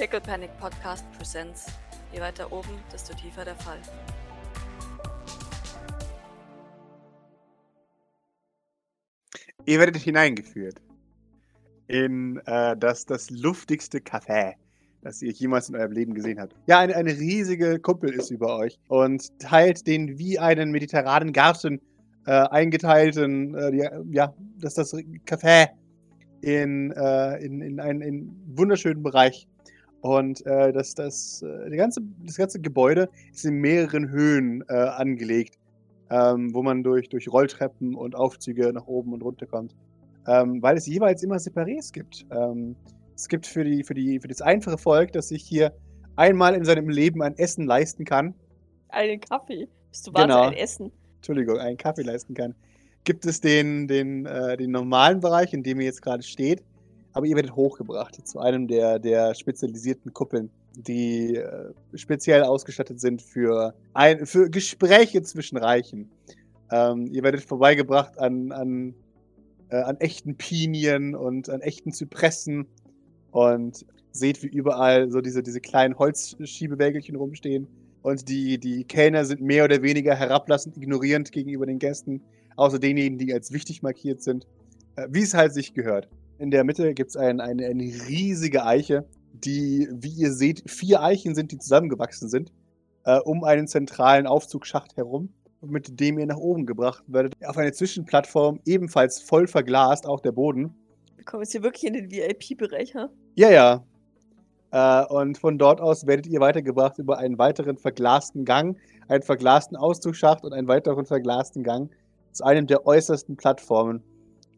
Pickle Panic Podcast Presents. Je weiter oben, desto tiefer der Fall. Ihr werdet hineingeführt in äh, das, das luftigste Café, das ihr jemals in eurem Leben gesehen habt. Ja, eine, eine riesige Kuppel ist über euch und teilt den wie einen mediterranen Garten äh, eingeteilten, äh, ja, ja, das das Café in, äh, in, in einen in wunderschönen Bereich. Und äh, das, das, äh, ganze, das ganze Gebäude ist in mehreren Höhen äh, angelegt, ähm, wo man durch, durch Rolltreppen und Aufzüge nach oben und runter kommt. Ähm, weil es jeweils immer Separés gibt. Ähm, es gibt für, die, für, die, für das einfache Volk, das sich hier einmal in seinem Leben ein Essen leisten kann. Einen Kaffee. Bist du warte, Genau. ein Essen? Entschuldigung, einen Kaffee leisten kann, gibt es den, den, äh, den normalen Bereich, in dem ihr jetzt gerade steht. Aber ihr werdet hochgebracht zu einem der, der spezialisierten Kuppeln, die äh, speziell ausgestattet sind für, ein, für Gespräche zwischen Reichen. Ähm, ihr werdet vorbeigebracht an, an, äh, an echten Pinien und an echten Zypressen und seht, wie überall so diese, diese kleinen Holzschiebewägelchen rumstehen. Und die, die Kellner sind mehr oder weniger herablassend, ignorierend gegenüber den Gästen, außer denjenigen, die als wichtig markiert sind. Äh, wie es halt sich gehört. In der Mitte gibt es ein, eine, eine riesige Eiche, die, wie ihr seht, vier Eichen sind, die zusammengewachsen sind, äh, um einen zentralen Aufzugsschacht herum, mit dem ihr nach oben gebracht werdet. Auf eine Zwischenplattform, ebenfalls voll verglast, auch der Boden. Wir kommen jetzt hier wirklich in den VIP-Bereich, ha? Ja, ja. Äh, und von dort aus werdet ihr weitergebracht über einen weiteren verglasten Gang, einen verglasten Auszugsschacht und einen weiteren verglasten Gang zu einem der äußersten Plattformen,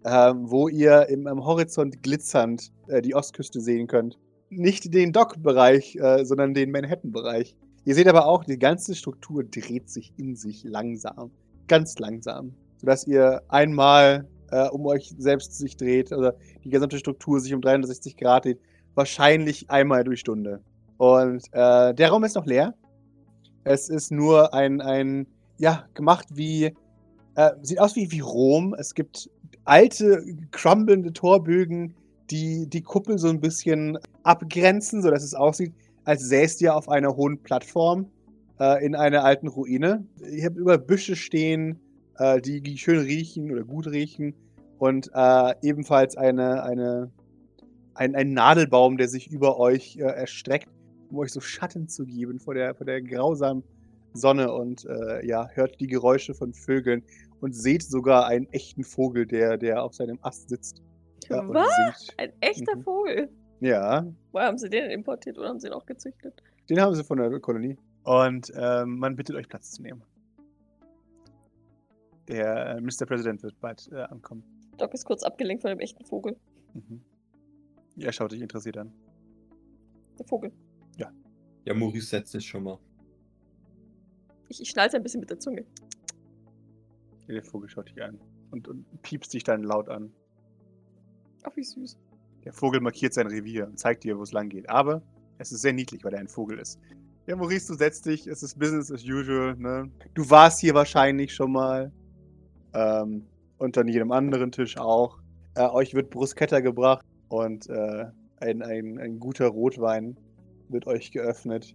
ähm, wo ihr im, am Horizont glitzernd äh, die Ostküste sehen könnt. Nicht den Dock-Bereich, äh, sondern den Manhattan-Bereich. Ihr seht aber auch, die ganze Struktur dreht sich in sich langsam. Ganz langsam. Sodass ihr einmal äh, um euch selbst sich dreht, oder die gesamte Struktur sich um 360 Grad dreht, wahrscheinlich einmal durch Stunde. Und äh, der Raum ist noch leer. Es ist nur ein, ein ja, gemacht wie, äh, sieht aus wie, wie Rom. Es gibt alte, crumbelnde Torbögen, die die Kuppel so ein bisschen abgrenzen, sodass es aussieht, als säßt ihr auf einer hohen Plattform äh, in einer alten Ruine. Ihr habt über Büsche stehen, äh, die, die schön riechen oder gut riechen. Und äh, ebenfalls eine, eine, ein, ein Nadelbaum, der sich über euch äh, erstreckt, um euch so Schatten zu geben vor der, vor der grausamen Sonne. Und äh, ja, hört die Geräusche von Vögeln und seht sogar einen echten Vogel, der, der auf seinem Ast sitzt. und Was? Ein echter Mhm. Vogel. Ja, Woher haben sie den denn importiert oder haben sie ihn auch gezüchtet? den haben sie von der Kolonie. Und ähm, man bittet euch Platz zu nehmen. Der äh, Mr. President wird bald äh, ankommen. Doc ist kurz abgelenkt von dem echten Vogel. Mhm. Er schaut dich interessiert an. Der Vogel. Ja, Maurice setzt sich schon mal. Ich, ich schneide ein bisschen mit der Zunge. Der Vogel schaut dich an und, und piepst dich dann laut an. Ach, wie süß. Der Vogel markiert sein Revier und zeigt dir, wo es lang geht. Aber es ist sehr niedlich, weil er ein Vogel ist. Ja, Maurice, du setzt dich. Es ist Business as usual. Ne? Du warst hier wahrscheinlich schon mal. Ähm, und an jedem anderen Tisch auch. Äh, euch wird Bruschetta gebracht und äh, ein, ein, ein guter Rotwein wird euch geöffnet.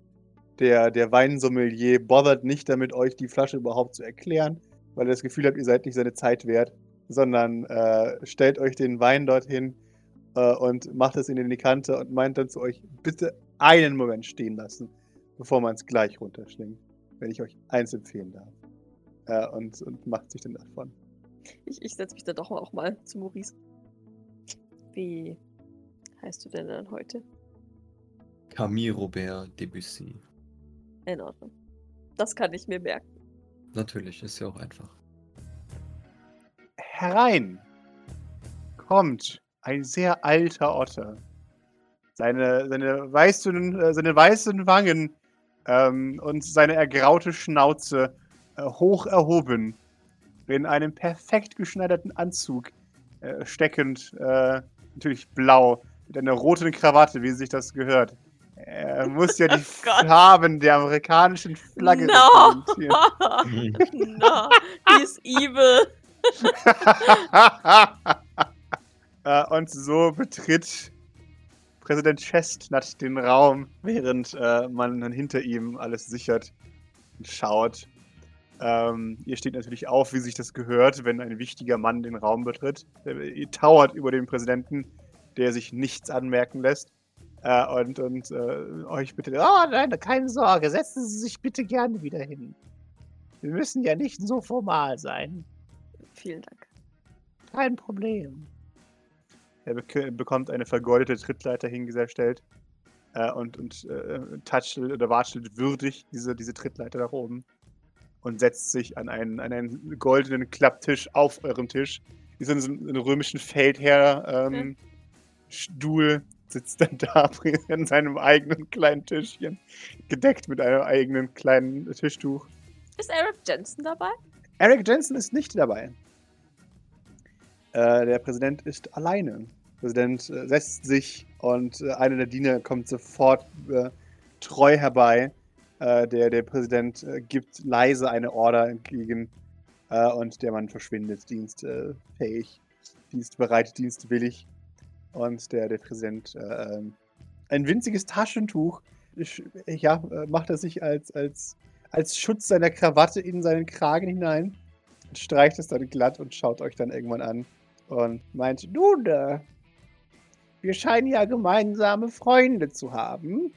Der, der Weinsommelier bothert nicht damit, euch die Flasche überhaupt zu erklären, weil ihr das Gefühl habt, ihr seid nicht seine Zeit wert, sondern äh, stellt euch den Wein dorthin äh, und macht es in die Kante und meint dann zu euch, bitte einen Moment stehen lassen, bevor man es gleich runterschlingt, wenn ich euch eins empfehlen darf. Äh, und, und macht sich dann davon. Ich, ich setze mich da doch auch mal zu Maurice. Wie heißt du denn dann heute? Camille Robert Debussy. In Ordnung. Das kann ich mir merken. Natürlich, ist ja auch einfach. Herein kommt ein sehr alter Otter. Seine, seine, weißen, äh, seine weißen Wangen ähm, und seine ergraute Schnauze äh, hoch erhoben, in einem perfekt geschneiderten Anzug äh, steckend, äh, natürlich blau, mit einer roten Krawatte, wie sich das gehört. Er muss ja die Oh. Farben der amerikanischen Flagge No. no, die ist evil. Äh, und so betritt Präsident Chestnut den Raum, während äh, man dann hinter ihm alles sichert und schaut. Ähm, ihr steht natürlich auf, wie sich das gehört, wenn ein wichtiger Mann den Raum betritt. Äh, Ihr tauert über den Präsidenten, der sich nichts anmerken lässt. Äh, und und äh, euch bitte. Oh nein, keine Sorge, setzen Sie sich bitte gerne wieder hin. Wir müssen ja nicht so formal sein. Vielen Dank. Kein Problem. Er bek bekommt eine vergoldete Trittleiter hingestellt äh, und, und äh, touchelt oder watschelt würdig diese, diese Trittleiter nach oben und setzt sich an einen, an einen goldenen Klapptisch auf eurem Tisch. Wie so in so einem römischen Feldherr ähm, Stuhl sitzt dann da an seinem eigenen kleinen Tischchen, gedeckt mit einem eigenen kleinen Tischtuch. Ist Eric Jensen dabei? Eric Jensen ist nicht dabei. Äh, der Präsident ist alleine. Der Präsident äh, setzt sich und äh, einer der Diener kommt sofort äh, treu herbei. Äh, der, der Präsident äh, gibt leise eine Order entgegen und der Mann verschwindet dienstfähig, dienstbereit, dienstwillig. Und der, der Präsident äh, ähm, ein winziges Taschentuch sch- ja, äh, macht er sich als, als, als Schutz seiner Krawatte in seinen Kragen hinein und streicht es dann glatt und schaut euch dann irgendwann an und meint, nun, wir scheinen ja gemeinsame Freunde zu haben.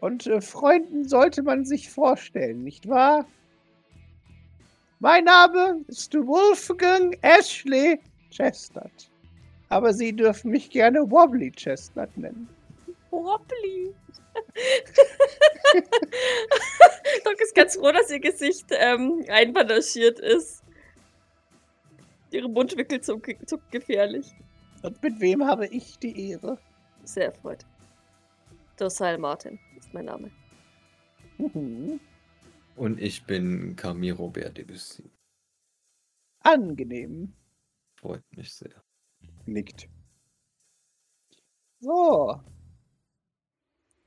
Und äh, Freunden sollte man sich vorstellen, nicht wahr? Mein Name ist Wolfgang Ashley Chestnut. Aber Sie dürfen mich gerne Wobbly Chestnut nennen. Wobbly. Doc ist ganz froh, dass ihr Gesicht ähm, einbandagiert ist. Ihre Mundwinkel zucken zucken gefährlich. Und mit wem habe ich die Ehre? Sehr erfreut. Dorsal Martin ist mein Name. Mhm. Und ich bin Camille Robert Debussy. Angenehm. Freut mich sehr. Nickt. So.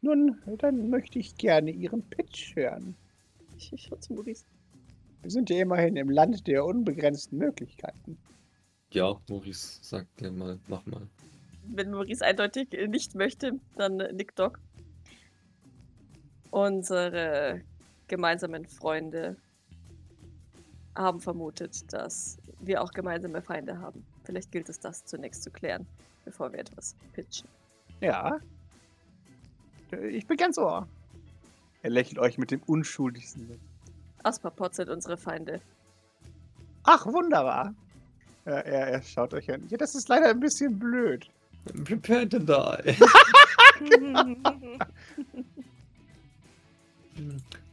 Nun, dann möchte ich gerne Ihren Pitch hören. Ich, ich schau zu Maurice. Wir sind ja immerhin im Land der unbegrenzten Möglichkeiten. Ja, Maurice, sag dir mal, mach mal. Wenn Maurice eindeutig nicht möchte, dann nickt Doc. Unsere gemeinsamen Freunde haben vermutet, dass wir auch gemeinsame Feinde haben. Vielleicht gilt es, das zunächst zu klären, bevor wir etwas pitchen. Ja. Ich bin ganz ohr. Er lächelt euch mit dem unschuldigsten. Lächeln. Aspapot sind unsere Feinde. Ach, wunderbar. Er, er, er schaut euch an. Ja, das ist leider ein bisschen blöd. Prepare to die.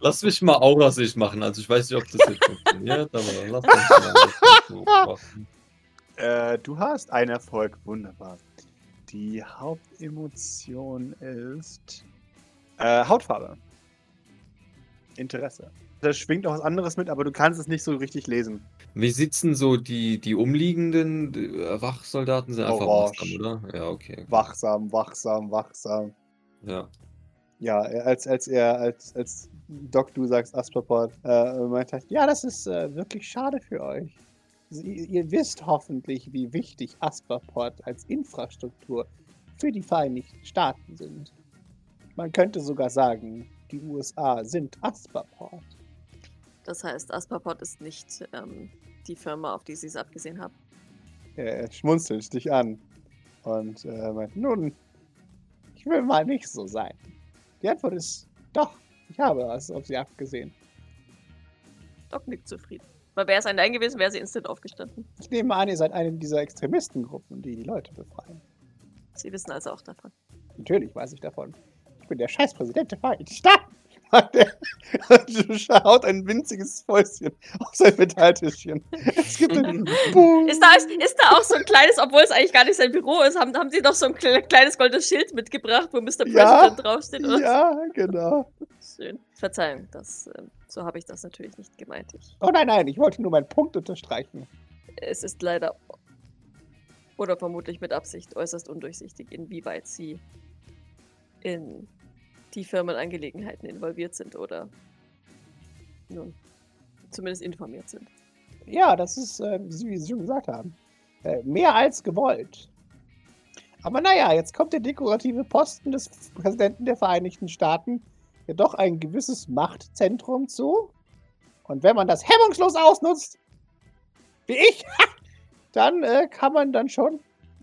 Lass mich mal Aurasicht machen. Also ich weiß nicht, ob das jetzt funktioniert, aber lass mich mal machen. Äh, du hast einen Erfolg. Wunderbar. Die Hauptemotion ist äh, Hautfarbe. Interesse. Da schwingt noch was anderes mit, aber du kannst es nicht so richtig lesen. Wie sitzen so die, die umliegenden äh, Wachsoldaten? Sind einfach Orange. wachsam, oder? Ja, okay. Wachsam, wachsam, wachsam. Ja. Ja, er- als, als er, als, als Doc, du sagst Aspaport, äh, meint er, ja, das ist äh, wirklich schade für euch. Sie, ihr wisst hoffentlich, wie wichtig Aspaport als Infrastruktur für die Vereinigten Staaten sind. Man könnte sogar sagen, die USA sind Aspaport. Das heißt, Aspapot ist nicht ähm, die Firma, auf die sie es abgesehen haben. Er schmunzelt dich an und äh, meint, nun, ich will mal nicht so sein. Die Antwort ist, doch, ich habe was auf sie abgesehen. Doc nickt zufrieden. Weil wäre es ein Nein gewesen, wäre sie instant aufgestanden. Ich nehme an, ihr seid eine dieser Extremistengruppen, die die Leute befreien. Sie wissen also auch davon. Natürlich weiß ich davon. Ich bin der scheiß Präsident der Vereinigten Staaten. Und der- Du schaut ein winziges Fäustchen auf sein Metalltischchen. Es gibt ein Boom. Ist da, ist, ist da auch so ein kleines, obwohl es eigentlich gar nicht sein Büro ist, haben, haben sie noch so ein kle- kleines goldenes Schild mitgebracht, wo Mr. Ja, President draufsteht? oder Ja, genau. Schön. Verzeihung, das, ähm, so habe ich das natürlich nicht gemeint. Ich, Oh nein, nein, ich wollte nur meinen Punkt unterstreichen. es ist leider oder vermutlich mit Absicht äußerst undurchsichtig, inwieweit sie in die Firmenangelegenheiten involviert sind oder nun zumindest informiert sind. Ja, das ist, äh, wie Sie schon gesagt haben, äh, mehr als gewollt. Aber naja, jetzt kommt der dekorative Posten des Präsidenten der Vereinigten Staaten ja doch ein gewisses Machtzentrum zu. Und wenn man das hemmungslos ausnutzt, wie ich, dann äh, kann man dann schon,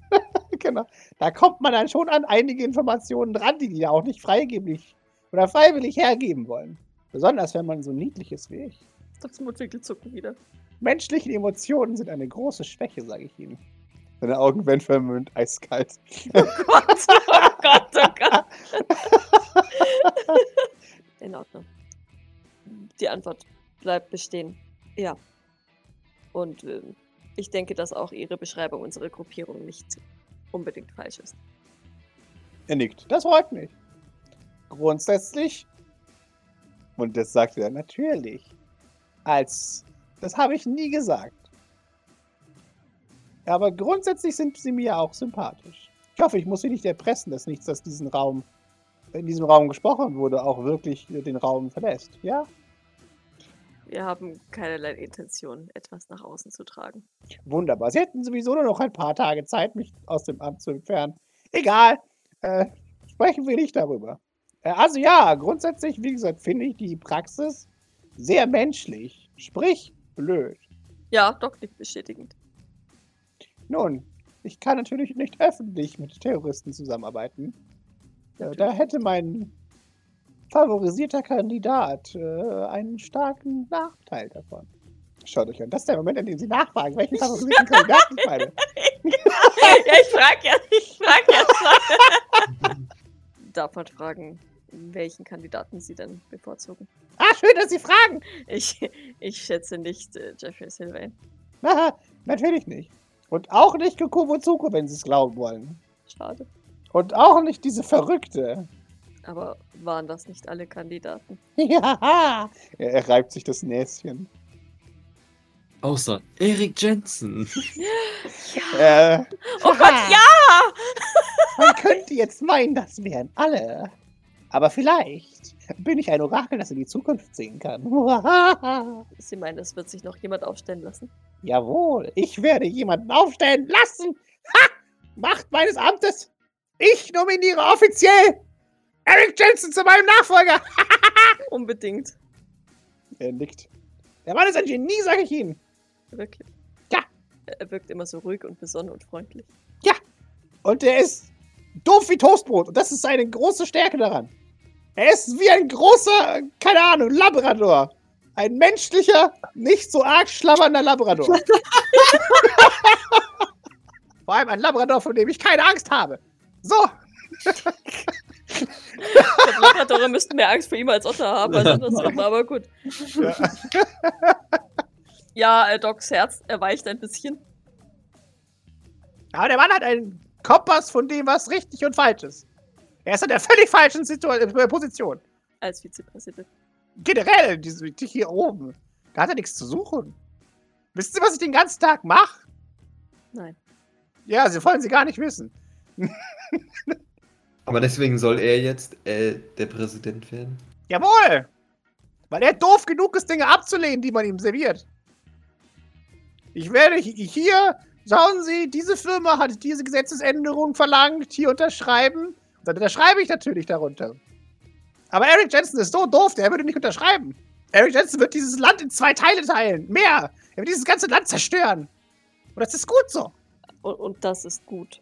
genau, da kommt man dann schon an einige Informationen dran, die die ja auch nicht freigeblich oder freiwillig hergeben wollen. Besonders wenn man so niedlich ist wie ich. Das Mundwinkel zucken wieder. Menschliche Emotionen sind eine große Schwäche, sage ich Ihnen. Seine Augen werden vermöhnt, eiskalt. Oh Gott, oh Gott, oh Gott. In Ordnung. Die Antwort bleibt bestehen. Ja. Und ähm, ich denke, dass auch Ihre Beschreibung unserer Gruppierung nicht unbedingt falsch ist. Er nickt. Das freut mich. Grundsätzlich. Und das sagt er natürlich. Als. Das habe ich nie gesagt. Aber grundsätzlich sind sie mir auch sympathisch. Ich hoffe, ich muss sie nicht erpressen, dass nichts aus diesem Raum, in diesem Raum gesprochen wurde, auch wirklich den Raum verlässt. Ja? Wir haben keinerlei Intention, etwas nach außen zu tragen. Wunderbar. Sie hätten sowieso nur noch ein paar Tage Zeit, mich aus dem Amt zu entfernen. Egal. Äh, sprechen wir nicht darüber. Äh, also ja, grundsätzlich, wie gesagt, finde ich die Praxis sehr menschlich. Sprich, blöd. Ja, Doc nickt bestätigend. Nun, ich kann natürlich nicht öffentlich mit Terroristen zusammenarbeiten. Ja, da hätte mein favorisierter Kandidat äh, einen starken Nachteil davon. Schaut euch an, das ist der Moment, in dem Sie nachfragen, welchen favorisierten Kandidaten ich meine. ja, ich frag ja, ich frag ja. Darf man fragen, welchen Kandidaten Sie denn bevorzugen? Ah, schön, dass Sie fragen. Ich, ich schätze nicht äh, Jeffrey Sylvain. Haha, natürlich nicht. Und auch nicht Kokubo Zuko, wenn Sie es glauben wollen. Schade. Und auch nicht diese Verrückte. Aber waren das nicht alle Kandidaten? Ja, er, reibt sich das Näschen. Außer Erik Jensen. Äh, Oh Gott, ja! man könnte jetzt meinen, das wären alle. Aber vielleicht bin ich ein Orakel, das in die Zukunft sehen kann. Sie meinen, es wird sich noch jemand aufstellen lassen? Jawohl, ich werde jemanden aufstellen lassen. Ha! Macht meines Amtes. Ich nominiere offiziell Eric Jensen zu meinem Nachfolger. Unbedingt. Er nickt. Der Mann ist ein Genie, sage ich Ihnen. Wirklich. Ja. Er wirkt immer so ruhig und besonnen und freundlich. Und er ist doof wie Toastbrot. Und das ist seine große Stärke daran. Er ist wie ein großer, keine Ahnung, Labrador. Ein menschlicher, nicht so arg schlabbernder Labrador. Vor allem ein Labrador, von dem ich keine Angst habe. So, Ich glaube, Labradore müssten mehr Angst vor ihm als Otter haben, als andersrum, aber gut. Ja. Ja, äh, Docs Herz erweicht ein bisschen. Aber der Mann hat einen Kompass von dem, was richtig und falsch ist. Er ist in der völlig falschen Situ äh, Position. Als Vizepräsident. Generell, diese, die hier oben. Da hat er nichts zu suchen. Wisst ihr, was ich den ganzen Tag mache? Nein. Ja, sie wollen sie gar nicht wissen. Aber deswegen soll er jetzt äh, der Präsident werden? Jawohl! Weil er doof genug ist, Dinge abzulehnen, die man ihm serviert. Ich werde hi- hier, schauen Sie, diese Firma hat diese Gesetzesänderung verlangt, hier unterschreiben. Und dann unterschreibe ich natürlich darunter. Aber Eric Jensen ist so doof, der würde nicht unterschreiben. Eric Jensen wird dieses Land in zwei Teile teilen. Mehr. Er wird dieses ganze Land zerstören. Und das ist gut so. Und, und das ist gut.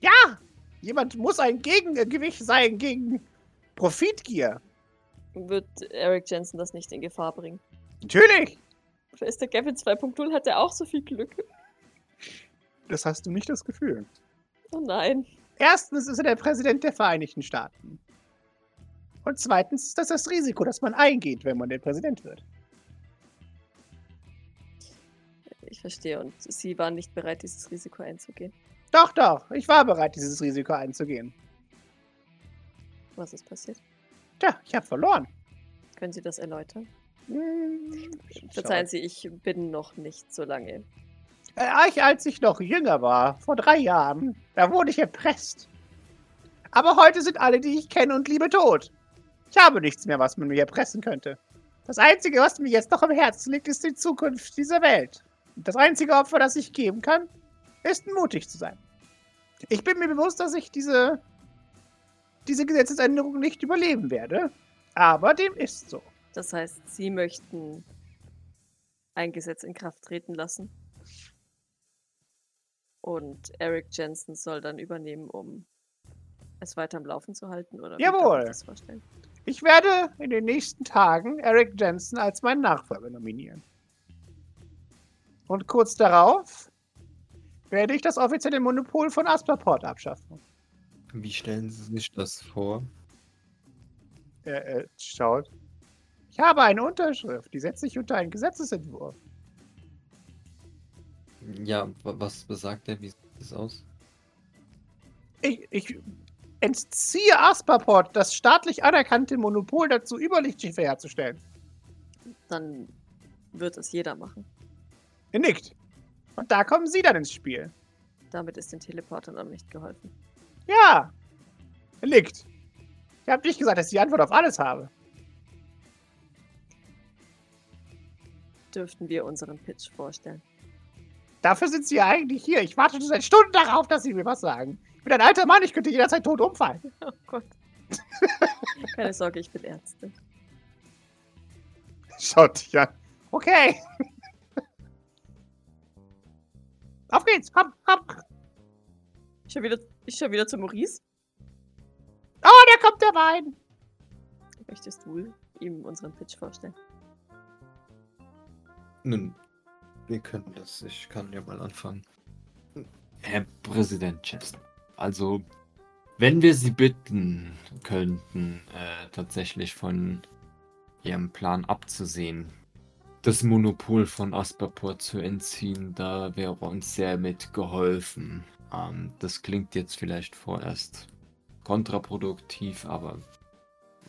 Ja! Jemand muss ein Gegengewicht sein gegen Profitgier. Wird Eric Jensen das nicht in Gefahr bringen? Natürlich! Oder ist der Gavin 2.0, hat er auch so viel Glück? Das hast du nicht das Gefühl. Oh nein. Erstens ist er der Präsident der Vereinigten Staaten. Und zweitens ist das das Risiko, das man eingeht, wenn man der Präsident wird. Ich verstehe. Und Sie waren nicht bereit, dieses Risiko einzugehen. Doch, doch, ich war bereit, dieses Risiko einzugehen. Was ist passiert? Tja, ich habe verloren. Können Sie das erläutern? Hm, Verzeihen Sie, ich bin noch nicht so lange. Äh, ich, als ich noch jünger war, vor drei Jahren, da wurde ich erpresst. Aber heute sind alle, die ich kenne und liebe, tot. Ich habe nichts mehr, was man mir erpressen könnte. Das Einzige, was mir jetzt noch am Herzen liegt, ist die Zukunft dieser Welt. Und das einzige Opfer, das ich geben kann, ist mutig zu sein. Ich bin mir bewusst, dass ich diese, diese Gesetzesänderung nicht überleben werde. Aber dem ist so. Das heißt, Sie möchten ein Gesetz in Kraft treten lassen. Und Eric Jensen soll dann übernehmen, um es weiter am Laufen zu halten? Oder ich Jawohl. vorstellen? Ich werde in den nächsten Tagen Eric Jensen als meinen Nachfolger nominieren. Und kurz darauf werde ich das offizielle Monopol von Asperport abschaffen. Wie stellen Sie sich das vor? Er, er schaut. Ich habe eine Unterschrift, die setze ich unter einen Gesetzesentwurf. Ja, wa- was besagt er? Wie sieht das aus? Ich, ich entziehe Asperport das staatlich anerkannte Monopol dazu, Überlichtschiffe herzustellen. Dann wird es jeder machen. Er nickt. Und da kommen Sie dann ins Spiel. Damit ist den Teleportern auch nicht geholfen. Ja. Er nickt. Ich habe nicht gesagt, dass ich die Antwort auf alles habe. Dürften wir unseren Pitch vorstellen? Dafür sind Sie ja eigentlich hier. Ich warte schon seit Stunden darauf, dass Sie mir was sagen. Ich bin ein alter Mann, ich könnte jederzeit tot umfallen. Oh Gott. Keine Sorge, ich bin Ärztin. Schaut dich an. Okay. Auf geht's. Komm, komm. Ich schau wieder, ich schau wieder zu Maurice. Oh, da kommt der Wein. Möchtest du ihm unseren Pitch vorstellen? Nun, wir können das. Ich kann ja mal anfangen. Herr Präsident Chester, also, wenn wir Sie bitten könnten, äh, tatsächlich von Ihrem Plan abzusehen, das Monopol von Asperport zu entziehen, da wäre uns sehr mitgeholfen. Ähm, das klingt jetzt vielleicht vorerst kontraproduktiv, aber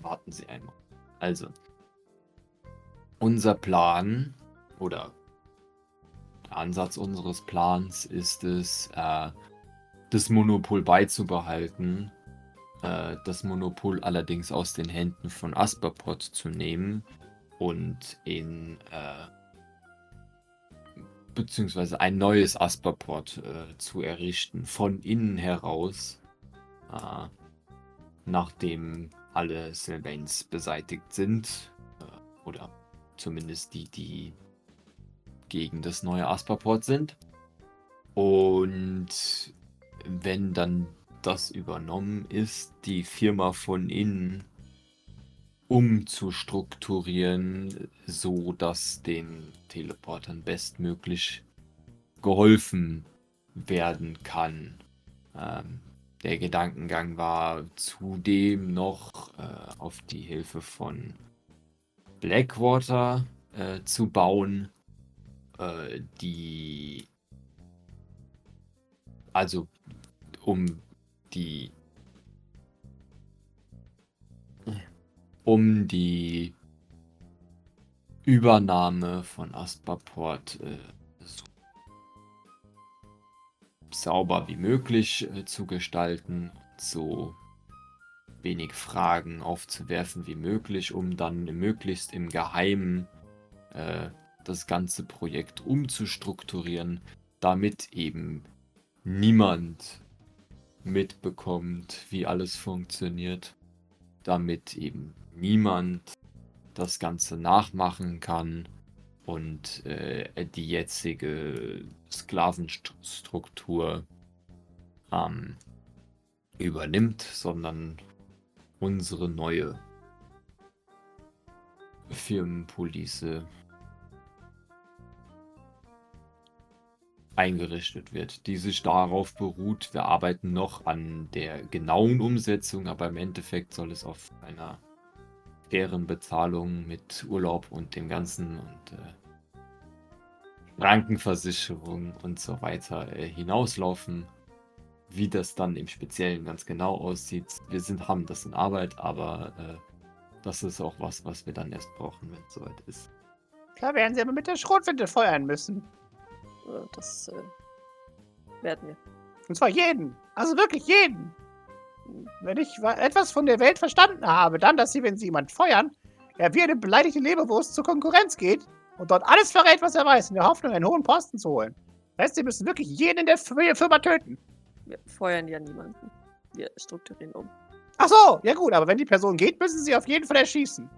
warten Sie einmal. Also, unser Plan oder der Ansatz unseres Plans ist es, äh, das Monopol beizubehalten, äh, das Monopol allerdings aus den Händen von Asperpot zu nehmen und in äh, beziehungsweise ein neues Asperport äh, zu errichten von innen heraus, äh, nachdem alle Sylvains beseitigt sind äh, oder zumindest die, die gegen das neue Asperport sind. Und wenn dann das übernommen ist, die Firma von innen umzustrukturieren, so dass den Teleportern bestmöglich geholfen werden kann. Ähm, der Gedankengang war zudem noch äh, auf die Hilfe von Blackwater äh, zu bauen, äh, die also um die um die Übernahme von Asperport äh, so sauber wie möglich äh, zu gestalten, so wenig Fragen aufzuwerfen wie möglich, um dann möglichst im Geheimen äh, das ganze Projekt umzustrukturieren, damit eben niemand mitbekommt, wie alles funktioniert, damit eben niemand das Ganze nachmachen kann und äh, die jetzige Sklavenstruktur ähm, übernimmt, sondern unsere neue Firmenpolice eingerichtet wird, die sich darauf beruht. Wir arbeiten noch an der genauen Umsetzung, aber im Endeffekt soll es auf einer fairen Bezahlung mit Urlaub und dem Ganzen und äh, Krankenversicherung und so weiter äh, hinauslaufen. Wie das dann im Speziellen ganz genau aussieht, wir sind, haben das in Arbeit, aber äh, das ist auch was, was wir dann erst brauchen, wenn es soweit ist. Klar werden Sie aber mit der Schrotflinte feuern müssen. Äh, Das äh, werden wir. Und zwar jeden. Also wirklich jeden. Wenn ich wa- etwas von der Welt verstanden habe, dann, dass Sie, wenn Sie jemand feuern, er wie eine beleidigte Leberwurst zur Konkurrenz geht und dort alles verrät, was er weiß, in der Hoffnung, einen hohen Posten zu holen. Das heißt, Sie müssen wirklich jeden in der Firma töten. Wir feuern ja niemanden. Wir strukturieren um. Ach so, ja gut, aber wenn die Person geht, müssen sie auf jeden Fall erschießen.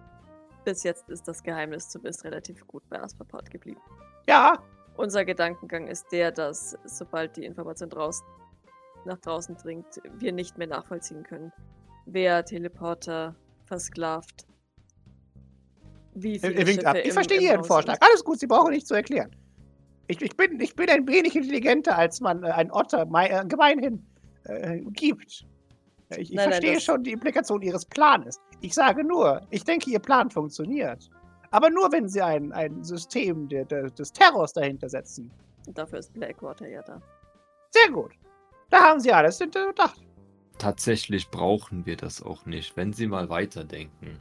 Bis jetzt ist das Geheimnis zumindest relativ gut bei Asperport geblieben. Ja, Unser Gedankengang ist der, dass sobald die Information draußen, nach draußen dringt, wir nicht mehr nachvollziehen können, wer Teleporter versklavt. Wie er, viele er winkt ab. Ich verstehe Ihren Vorschlag. Alles gut, Sie brauchen nicht zu erklären. Ich, ich, bin, ich bin ein wenig intelligenter, als man äh, ein Otter äh, gemeinhin äh, gibt. Ich, ich Nein, nein, verstehe das- schon die Implikation Ihres Planes. Ich sage nur, ich denke, Ihr Plan funktioniert. Aber nur, wenn Sie ein, ein System der, der, des Terrors dahinter setzen. Dafür ist Blackwater ja da. Sehr gut. Da haben Sie alles hinterdacht. Tatsächlich brauchen wir das auch nicht, wenn Sie mal weiterdenken.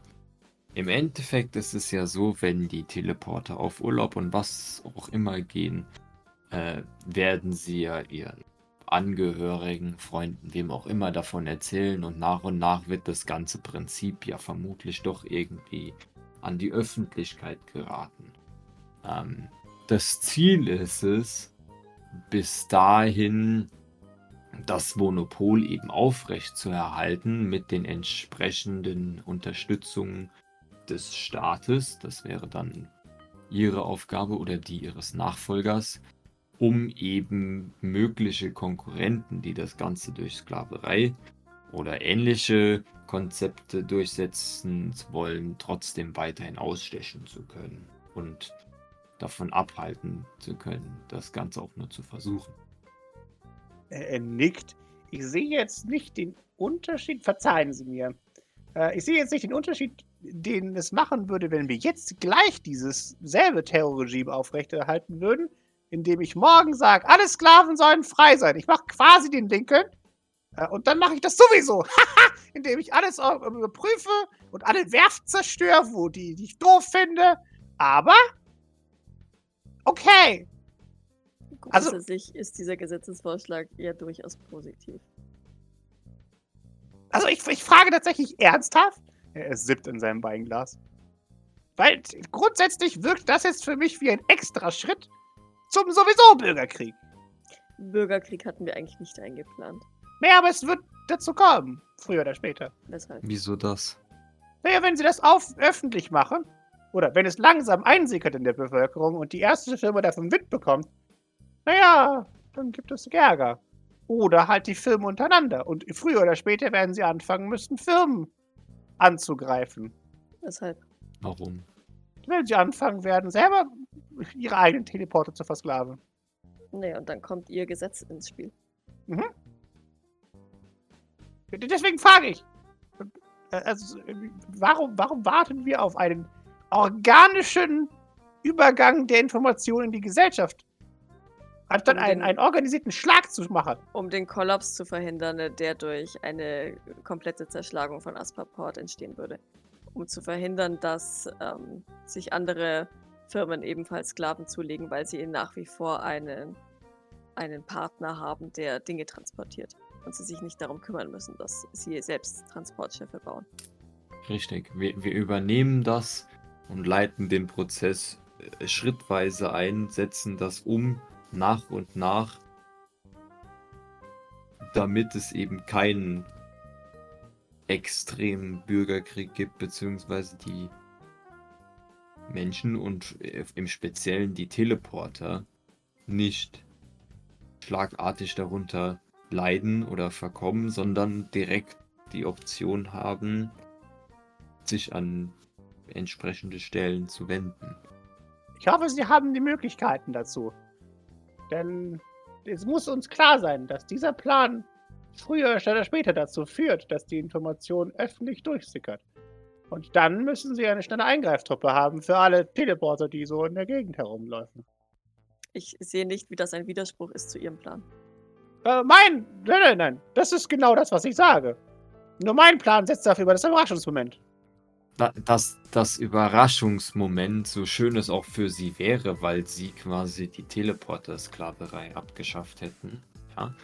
Im Endeffekt ist es ja so, wenn die Teleporter auf Urlaub und was auch immer gehen, äh, werden sie ja ihren Angehörigen, Freunden, wem auch immer davon erzählen und nach und nach wird das ganze Prinzip ja vermutlich doch irgendwie an die Öffentlichkeit geraten. Ähm, das Ziel ist es, bis dahin das Monopol eben aufrecht zu erhalten mit den entsprechenden Unterstützungen des Staates. Das wäre dann ihre Aufgabe oder die ihres Nachfolgers, um eben mögliche Konkurrenten, die das Ganze durch Sklaverei oder ähnliche Konzepte durchsetzen wollen, trotzdem weiterhin ausstechen zu können und davon abhalten zu können, das Ganze auch nur zu versuchen. Er, er nickt. Ich sehe jetzt nicht den Unterschied. Verzeihen Sie mir. Äh, ich sehe jetzt nicht den Unterschied, den es machen würde, wenn wir jetzt gleich dieses selbe Terrorregime aufrechterhalten würden, indem ich morgen sage, alle Sklaven sollen frei sein. Ich mache quasi den Lincoln. Äh, und dann mache ich das sowieso. indem ich alles äh, überprüfe und alle Werft zerstöre, wo die, die ich doof finde. Aber. Okay. Also- Grundsätzlich ist dieser Gesetzesvorschlag ja durchaus positiv. Also ich, ich frage tatsächlich ernsthaft. Er sippt in seinem Weinglas. Weil grundsätzlich wirkt das jetzt für mich wie ein extra Schritt zum sowieso Bürgerkrieg. Bürgerkrieg hatten wir eigentlich nicht eingeplant. Naja, aber es wird dazu kommen. Früher oder später. Weshalb? Wieso das? Naja, wenn sie das auf öffentlich machen, oder wenn es langsam einsickert in der Bevölkerung und die erste Firma davon Wind bekommt, naja, dann gibt es Ärger. Oder halt die Firmen untereinander. Und früher oder später werden sie anfangen müssen, Firmen anzugreifen. Weshalb? Warum? Wenn sie anfangen werden, selber ihre eigenen Teleporter zu versklaven. Nee, und dann kommt ihr Gesetz ins Spiel. Deswegen frage ich. Also, warum, warum warten wir auf einen organischen Übergang der Informationen in die Gesellschaft? Anstatt Um einen, den- einen organisierten Schlag zu machen. Um den Kollaps zu verhindern, der durch eine komplette Zerschlagung von Asperport entstehen würde. Um zu verhindern, dass ähm, sich andere Firmen ebenfalls Sklaven zulegen, weil sie nach wie vor einen, einen Partner haben, der Dinge transportiert. Und sie sich nicht darum kümmern müssen, dass sie selbst Transportschiffe bauen. Richtig. Wir, wir übernehmen das und leiten den Prozess äh, schrittweise ein, setzen das um nach und nach, damit es eben keinen extremen Bürgerkrieg gibt, beziehungsweise die Menschen und äh, im Speziellen die Teleporter nicht schlagartig darunter leiden oder verkommen, sondern direkt die Option haben, sich an entsprechende Stellen zu wenden. Ich hoffe, Sie haben die Möglichkeiten dazu. Denn es muss uns klar sein, dass dieser Plan früher oder später dazu führt, dass die Information öffentlich durchsickert. Und dann müssen Sie eine schnelle Eingreiftruppe haben für alle Teleporter, die so in der Gegend herumlaufen. Ich sehe nicht, wie das ein Widerspruch ist zu ihrem Plan. Äh, mein, nein, nein, nein, das ist genau das, was ich sage. Nur mein Plan setzt dafür über das Überraschungsmoment. Da, dass das Überraschungsmoment so schön es auch für sie wäre, weil sie quasi die Teleporter-Sklaverei abgeschafft hätten, ja,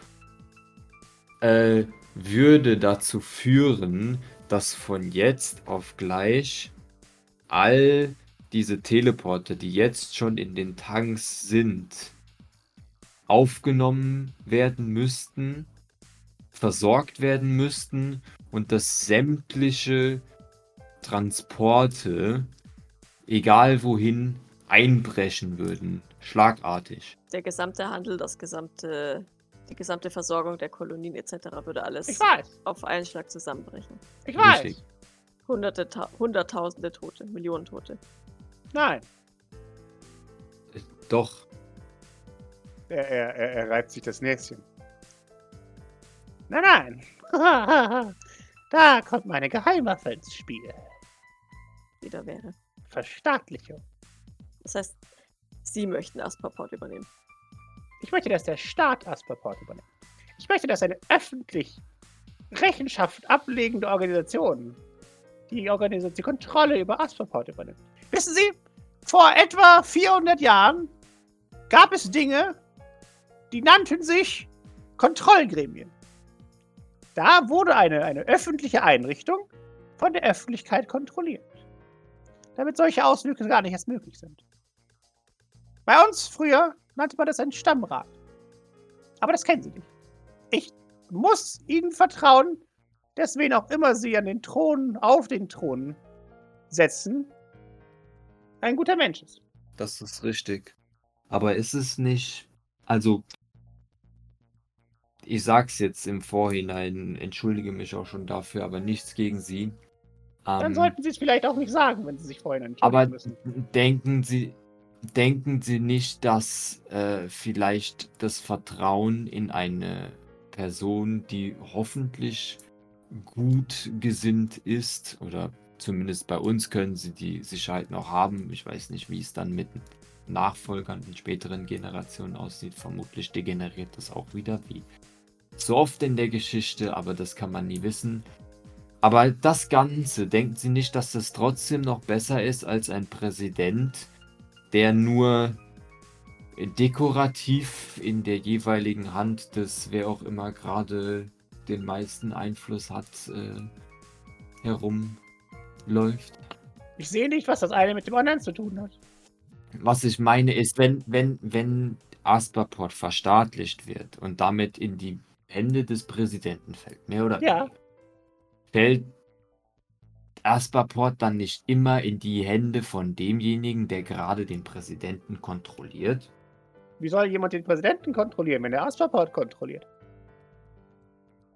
äh, würde dazu führen, dass von jetzt auf gleich all diese Teleporter, die jetzt schon in den Tanks sind, aufgenommen werden müssten versorgt werden müssten und dass sämtliche Transporte, egal wohin, einbrechen würden. Schlagartig. Der gesamte Handel, das gesamte, die gesamte Versorgung der Kolonien etc. würde alles auf einen Schlag zusammenbrechen. Ich weiß. Richtig. Hunderte, Ta Hunderttausende Tote, Millionen Tote. Nein. Doch, Er, er, er, er reibt sich das Näschen. Nein, nein. da kommt meine Geheimwaffe ins Spiel. Wieder wäre. Verstaatlichung. Das heißt, Sie möchten Asperport übernehmen. Ich möchte, dass der Staat Asperport übernimmt. Ich möchte, dass eine öffentlich Rechenschaft ablegende Organisation die, Organisation, die Kontrolle über Asperport übernimmt. Wissen Sie, vor etwa 400 Jahren gab es Dinge, die nannten sich Kontrollgremien. Da wurde eine, eine öffentliche Einrichtung von der Öffentlichkeit kontrolliert. Damit solche Auswüchse gar nicht erst möglich sind. Bei uns früher nannte man das einen Stammrat. Aber das kennen Sie nicht. Ich muss Ihnen vertrauen, dass wen auch immer Sie an den Thron, auf den Thron setzen, ein guter Mensch ist. das ist richtig. Aber ist es nicht, also ich sag's jetzt im Vorhinein, entschuldige mich auch schon dafür, aber nichts gegen Sie. Dann Ähm, sollten Sie es vielleicht auch nicht sagen, wenn Sie sich vorhin entschuldigen Aber müssen. denken Sie, denken Sie nicht, dass äh, vielleicht das Vertrauen in eine Person, die hoffentlich gut gesinnt ist, oder zumindest bei uns können Sie die Sicherheit noch haben. Ich weiß nicht, wie es dann mit Nachfolgern in späteren Generationen aussieht. Vermutlich degeneriert das auch wieder, wie so oft in der Geschichte, aber das kann man nie wissen. Aber das Ganze, denken Sie nicht, dass das trotzdem noch besser ist als ein Präsident, der nur dekorativ in der jeweiligen Hand des, wer auch immer gerade den meisten Einfluss hat, äh, herumläuft? Ich sehe nicht, was das eine mit dem anderen zu tun hat. Was ich meine ist, wenn, wenn, wenn Asperport verstaatlicht wird und damit in die Hände des Präsidenten fällt, mehr oder Ja. weniger, fällt Asperport dann nicht immer in die Hände von demjenigen, der gerade den Präsidenten kontrolliert? Wie soll jemand den Präsidenten kontrollieren, wenn der Asperport kontrolliert?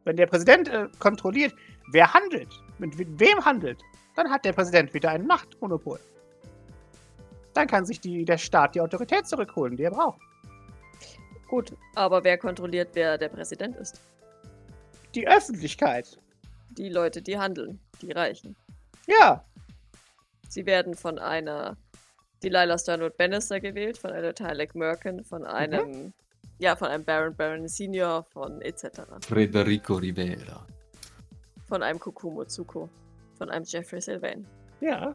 Wenn der Präsident äh, kontrolliert, wer handelt, mit we- wem handelt, dann hat der Präsident wieder ein Machtmonopol. Dann kann sich die, der Staat die Autorität zurückholen, die er braucht. Gut, aber wer kontrolliert, wer der Präsident ist? Die Öffentlichkeit. Die Leute, die handeln, die Reichen. Ja, Sie werden von einer Delilah Sternwood Bannister gewählt, von einer Tylek Merkin, von einem, ja, von einem Baron Baron Senior, von etc. Federico Rivera. Von einem Kokumo Tsuko, von einem Jeffrey Sylvain. ja.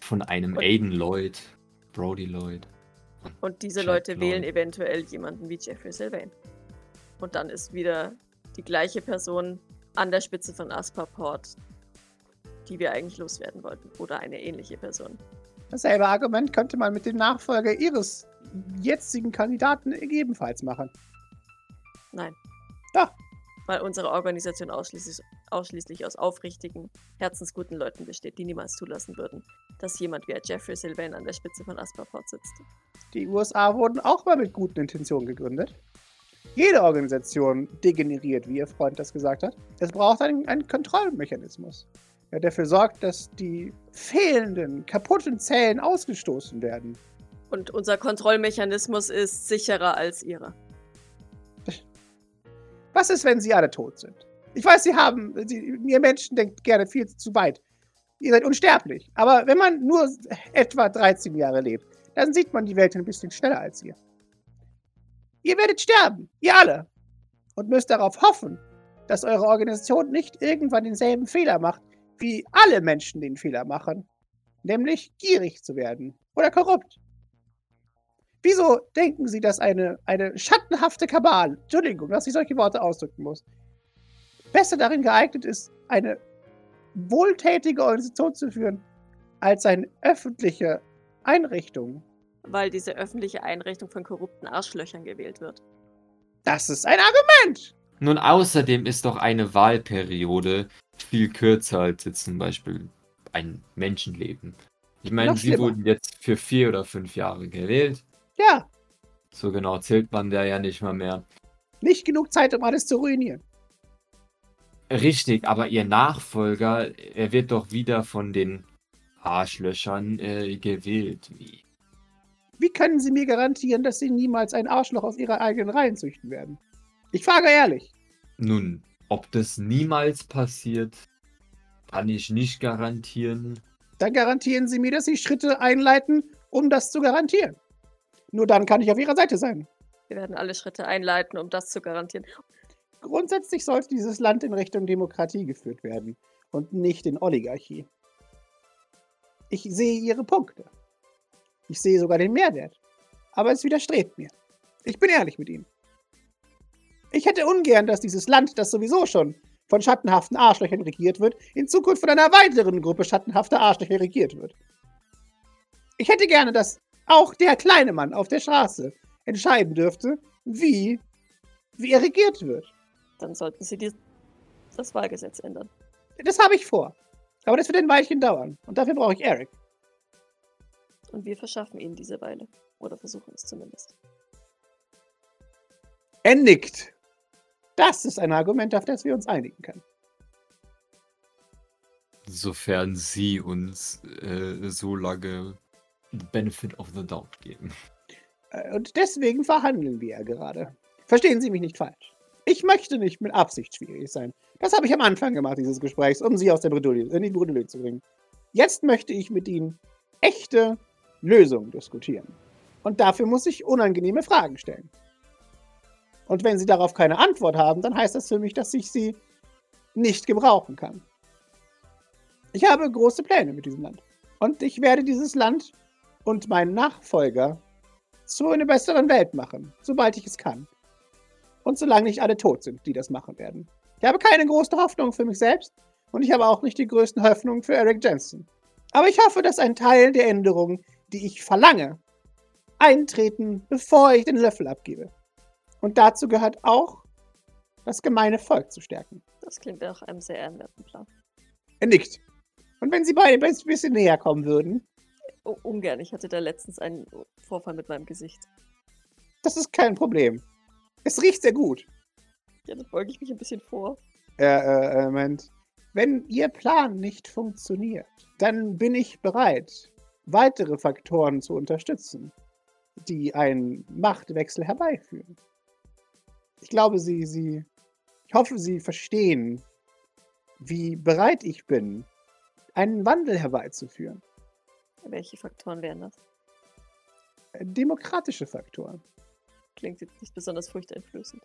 Von einem Und- Aiden Lloyd, Brody Lloyd. Und diese Chad Leute Lloyd. wählen eventuell jemanden wie Jeffrey Sylvain. Und dann ist wieder die gleiche Person an der Spitze von Asperport, die wir eigentlich loswerden wollten. Oder eine ähnliche Person. Dasselbe Argument könnte man mit dem Nachfolger ihres jetzigen Kandidaten ebenfalls machen. Nein. Doch. Weil unsere Organisation ausschließlich, ausschließlich aus aufrichtigen, herzensguten Leuten besteht, die niemals zulassen würden, dass jemand wie Jeffrey Sylvain an der Spitze von Asperport sitzt. Die USA wurden auch mal mit guten Intentionen gegründet. Jede Organisation degeneriert, wie Ihr Freund das gesagt hat. Es braucht einen, einen Kontrollmechanismus, der dafür sorgt, dass die fehlenden, kaputten Zellen ausgestoßen werden. Und unser Kontrollmechanismus ist sicherer als ihrer. Was ist, wenn sie alle tot sind? Ich weiß, Sie haben, Sie, ihr Menschen denkt gerne viel zu weit. Ihr seid unsterblich. Aber wenn man nur etwa 13 Jahre lebt, dann sieht man die Welt ein bisschen schneller als ihr. Ihr werdet sterben, ihr alle. Und müsst darauf hoffen, dass eure Organisation nicht irgendwann denselben Fehler macht, wie alle Menschen den Fehler machen. Nämlich gierig zu werden oder korrupt. Wieso denken Sie, dass eine, eine schattenhafte Kabal, Entschuldigung, dass ich solche Worte ausdrücken muss, besser darin geeignet ist, eine wohltätige Organisation zu führen, als eine öffentliche Einrichtung? Weil diese öffentliche Einrichtung von korrupten Arschlöchern gewählt wird. Das ist ein Argument! Nun, außerdem ist doch eine Wahlperiode viel kürzer als jetzt zum Beispiel ein Menschenleben. Ich meine, Noch sie schlimmer. wurden jetzt für vier oder fünf Jahre gewählt. Ja, So genau zählt man der ja nicht mal mehr. nicht genug Zeit, um alles zu ruinieren. Richtig, aber ihr Nachfolger, er wird doch wieder von den Arschlöchern äh, gewählt. Wie? Wie können Sie mir garantieren, dass Sie niemals ein Arschloch aus Ihrer eigenen Reihen züchten werden? Ich frage ehrlich. Nun, ob das niemals passiert, kann ich nicht garantieren. Dann garantieren Sie mir, dass Sie Schritte einleiten, um das zu garantieren. Nur dann kann ich auf Ihrer Seite sein. Wir werden alle Schritte einleiten, um das zu garantieren. Grundsätzlich sollte dieses Land in Richtung Demokratie geführt werden und nicht in Oligarchie. Ich sehe Ihre Punkte. Ich sehe sogar den Mehrwert. Aber es widerstrebt mir. Ich bin ehrlich mit Ihnen. Ich hätte ungern, dass dieses Land, das sowieso schon von schattenhaften Arschlöchern regiert wird, in Zukunft von einer weiteren Gruppe schattenhafter Arschlöcher regiert wird. Ich hätte gerne, dass auch der kleine Mann auf der Straße entscheiden dürfte, wie, wie er regiert wird. Dann sollten Sie die, das Wahlgesetz ändern. Das habe ich vor. Aber das wird ein Weilchen dauern. Und dafür brauche ich Eric. Und wir verschaffen Ihnen diese Weile. Oder versuchen es zumindest. Er nickt. Das ist ein Argument, auf das wir uns einigen können. Sofern sie uns äh, so lange benefit of the doubt geben. Äh, Und deswegen verhandeln wir ja gerade. Verstehen Sie mich nicht falsch. Ich möchte nicht mit Absicht schwierig sein. Das habe ich am Anfang gemacht, dieses Gesprächs, um Sie aus der Bredouille, in die Bredouille zu bringen. Jetzt möchte ich mit Ihnen echte Lösungen diskutieren. Und dafür muss ich unangenehme Fragen stellen. Und wenn Sie darauf keine Antwort haben, dann heißt das für mich, dass ich Sie nicht gebrauchen kann. Ich habe große Pläne mit diesem Land. Und ich werde dieses Land und meinen Nachfolger zu einer besseren Welt machen, sobald ich es kann. Und solange nicht alle tot sind, die das machen werden. Ich habe keine große Hoffnung für mich selbst und ich habe auch nicht die größten Hoffnungen für Eric Jensen. Aber ich hoffe, dass ein Teil der Änderungen, die ich verlange, eintreten, bevor ich den Löffel abgebe. Und dazu gehört auch, das gemeine Volk zu stärken. Das klingt nach einem sehr ehrenwerten Plan. Er nickt. Und wenn Sie beide ein bisschen näher kommen würden, Oh, ungern. Ich hatte da letztens einen Vorfall mit meinem Gesicht. das ist kein Problem. Es riecht sehr gut. Ja, dann beuge ich mich ein bisschen vor. Er äh, er meint, wenn Ihr Plan nicht funktioniert, dann bin ich bereit, weitere Faktoren zu unterstützen, die einen Machtwechsel herbeiführen. Ich glaube, Sie, Sie, ich hoffe, Sie verstehen, wie bereit ich bin, einen Wandel herbeizuführen. Welche Faktoren wären das? Äh, Demokratische Faktoren. Klingt jetzt nicht besonders furchteinflößend.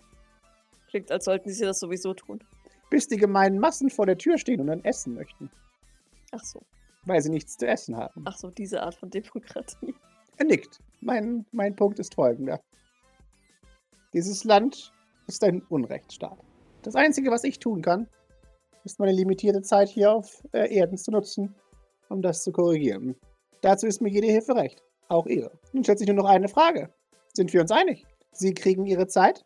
Klingt, als sollten Sie das sowieso tun. Bis die gemeinen Massen vor der Tür stehen und dann essen möchten, Ach so. weil sie nichts zu essen haben. Ach so, diese Art von Demokratie. Er nickt. Mein, mein Punkt ist folgender. Dieses Land ist ein Unrechtsstaat. Das Einzige, was ich tun kann, ist meine limitierte Zeit hier auf äh, Erden zu nutzen, um das zu korrigieren. Dazu ist mir jede Hilfe recht. Auch Ihre. Nun stellt sich nur noch eine Frage. Sind wir uns einig? Sie kriegen Ihre Zeit.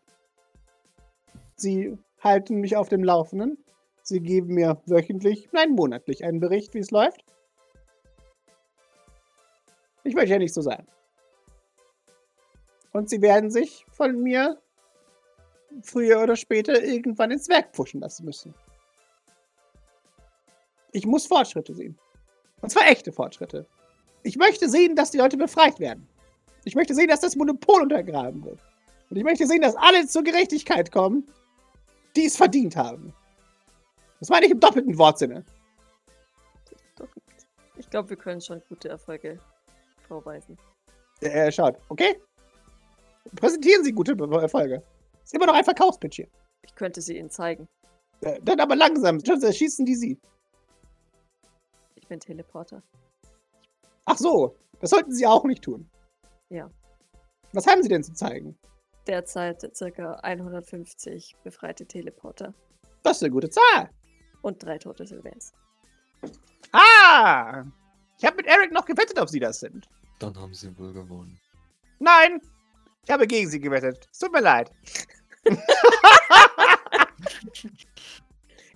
Sie halten mich auf dem Laufenden. Sie geben mir wöchentlich, nein, monatlich einen Bericht, wie es läuft. Ich möchte ja nicht so sein. Und sie werden sich von mir früher oder später irgendwann ins Werk pushen lassen müssen. Ich muss Fortschritte sehen. Und zwar echte Fortschritte. Ich möchte sehen, dass die Leute befreit werden. Ich möchte sehen, dass das Monopol untergraben wird. Und ich möchte sehen, dass alle zur Gerechtigkeit kommen, die es verdient haben. Das meine ich im doppelten Wortsinne. Ich glaube, wir können schon gute Erfolge vorweisen. Er schaut, okay? Präsentieren Sie gute Erfolge. Ist immer noch ein Verkaufspitch hier. Ich könnte sie Ihnen zeigen. Äh, Dann aber langsam, sonst erschießen die Sie. Ich bin Teleporter. Ach so, das sollten Sie auch nicht tun. Ja. Was haben Sie denn zu zeigen? Derzeit circa 150 befreite Teleporter Das ist eine gute Zahl. und drei tote Sylvains. Ah! Ich habe mit Eric noch gewettet, ob Sie das sind. Dann haben sie wohl gewonnen. Nein! Ich habe gegen Sie gewettet. Es tut mir leid.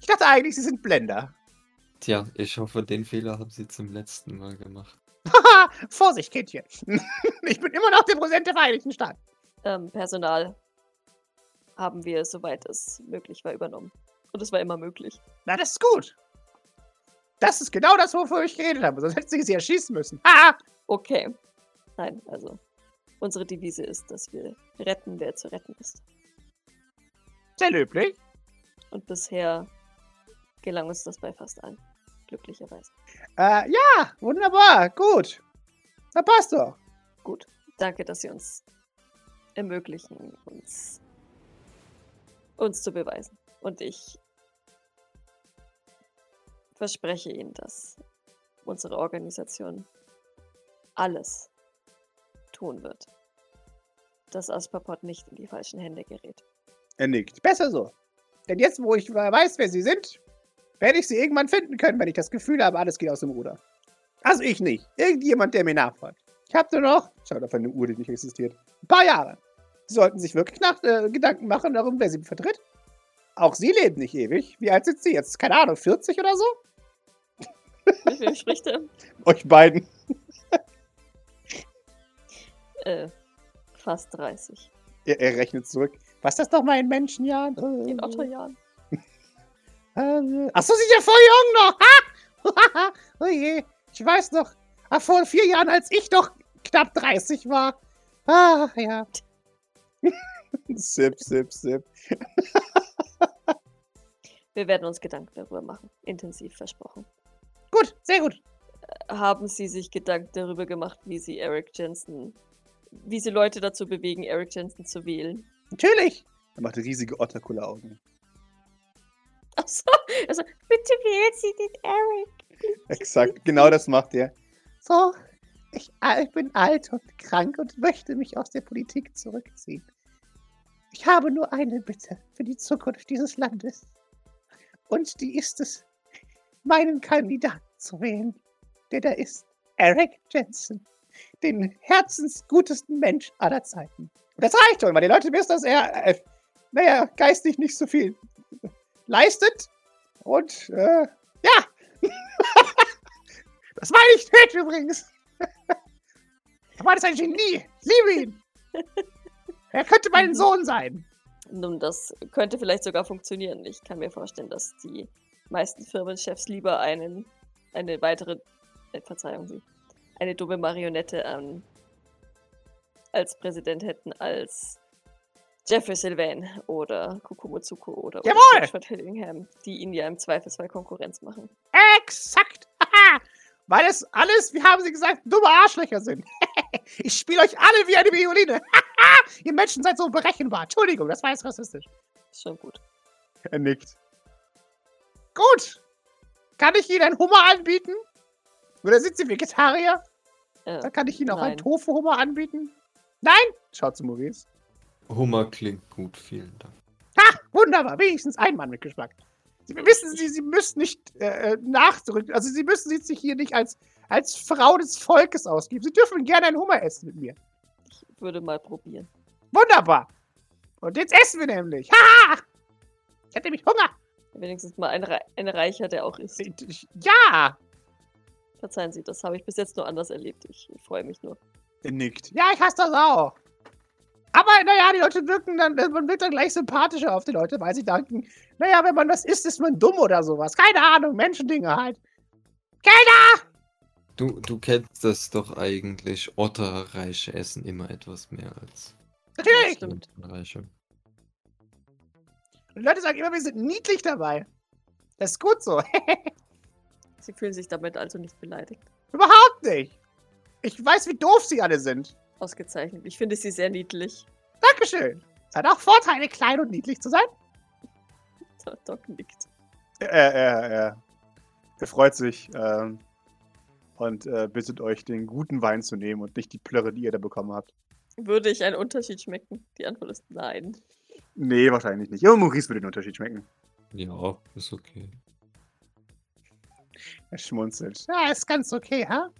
Ich dachte eigentlich, Sie sind Blender. Tja, ich hoffe, den Fehler haben sie zum letzten Mal gemacht. Haha, Vorsicht, Kindchen. ich bin immer noch der Präsident der Vereinigten Staaten. Ähm, Personal haben wir, soweit es möglich war, übernommen. Und es war immer möglich. Na, das ist gut. Das ist genau das, wovon ich geredet habe. Sonst hätte sie sie erschießen müssen. Haha. Okay. Nein, also. Unsere Devise ist, dass wir retten, wer zu retten ist. Sehr löblich. Und bisher gelang uns das bei fast allen. Glücklicherweise. Äh, ja, wunderbar. Gut. Da passt doch. Gut. Danke, dass Sie uns ermöglichen, uns, uns zu beweisen. Und ich verspreche Ihnen, dass unsere Organisation alles tun wird, dass Asperpot nicht in die falschen Hände gerät. Er nickt. Besser so. Denn jetzt, wo ich weiß, wer sie sind, werde ich sie irgendwann finden können, wenn ich das Gefühl habe, alles geht aus dem Ruder. Also ich nicht. Irgendjemand, der mir nachfolgt. Ich habe nur noch, schaut auf eine Uhr, die nicht existiert, ein paar Jahre. Sie sollten sich wirklich nach, äh, Gedanken machen darum, wer sie vertritt. Auch sie leben nicht ewig. Wie alt sind sie jetzt? Keine Ahnung, 40 oder so? Mit wem spricht er? Euch beiden. Äh, fast 30. Er, er rechnet zurück. Was ist das doch mal in Menschenjahren? In Otterjahren. Äh, Ach so, sie sind ja voll jung noch. Ha! oh je, ich weiß noch. Ah, vor vier Jahren, als ich doch knapp 30 war. Ah, ja. sip, sip, sip. Wir werden uns Gedanken darüber machen. Intensiv versprochen. Gut, sehr gut. Haben Sie sich Gedanken darüber gemacht, wie Sie Eric Jensen, wie Sie Leute dazu bewegen, Eric Jensen zu wählen? Natürlich. Er machte riesige Otterkulle-Augen. Achso, also, bitte wählen Sie den Eric. Exakt, genau das macht er. So, ich, ich bin alt und krank und möchte mich aus der Politik zurückziehen. Ich habe nur eine Bitte für die Zukunft dieses Landes. Und die ist es, meinen Kandidaten zu wählen, der da ist. Eric Jensen. Den herzensgutesten Mensch aller Zeiten. Das reicht schon, weil die Leute wissen, dass er, äh, naja, geistig nicht so viel leistet. Und, äh, ja. das war nicht nett übrigens. Aber das ist ein Genie. Ich liebe ihn. Er könnte mein Sohn sein. Nun, das könnte vielleicht sogar funktionieren. Ich kann mir vorstellen, dass die meisten Firmenchefs lieber einen, eine weitere, äh, Verzeihung Sie, eine dumme Marionette an, als Präsident hätten als Jeffrey Sylvain oder Kukumotsuko oder! Rashford Hillingham, die ihnen ja im Zweifelsfall Konkurrenz machen. Exakt. Weil es alles, wie haben sie gesagt, dumme Arschlöcher sind. ich spiele euch alle wie eine Violine. Ihr Menschen seid so berechenbar. Entschuldigung, das war jetzt rassistisch. Ist schon gut. Er nickt. Gut. Kann ich Ihnen einen Hummer anbieten? Oder sind Sie Vegetarier? Äh, Dann kann ich Ihnen auch einen nein. Tofu-Hummer anbieten. Nein? Schaut zu Maurice. Hummer klingt gut, vielen Dank. Ha, wunderbar. Wenigstens ein Mann mit Geschmack. Sie wissen Sie, Sie müssen nicht äh, nachdrücken. Also Sie müssen sich hier nicht als, als Frau des Volkes ausgeben. Sie dürfen gerne einen Hummer essen mit mir. Ich würde mal probieren. Wunderbar. Und jetzt essen wir nämlich. Haha! Ich hatte nämlich Hunger. Wenigstens mal ein, Re ein Reicher, der auch isst. Ja! Verzeihen Sie, das habe ich bis jetzt nur anders erlebt. Ich, ich freue mich nur. Er nickt. Ja, ich hasse das auch. Aber naja, die Leute wirken dann, man wird dann gleich sympathischer auf die Leute, weil sie denken, naja, wenn man was isst, ist man dumm oder sowas. Keine Ahnung, Menschendinge halt. Gelder! Du, du kennst das doch eigentlich. Otterreiche essen immer etwas mehr als Natürlich! Reiche. Und die Leute sagen immer, wir sind niedlich dabei. Das ist gut so. Sie fühlen sich damit also nicht beleidigt. Überhaupt nicht. Ich weiß, wie doof sie alle sind. Ausgezeichnet. Ich finde sie sehr niedlich. Dankeschön. Es hat auch Vorteile, klein und niedlich zu sein. Doc nickt. Er, er, er, er freut sich ähm, und äh, bittet euch, den guten Wein zu nehmen und nicht die Plörre, die ihr da bekommen habt. Würde ich einen Unterschied schmecken? Die Antwort ist nein. Nee, wahrscheinlich nicht. Aber Maurice würde den Unterschied schmecken. Ja, ist okay. Er schmunzelt. Ja, ist ganz okay, ha?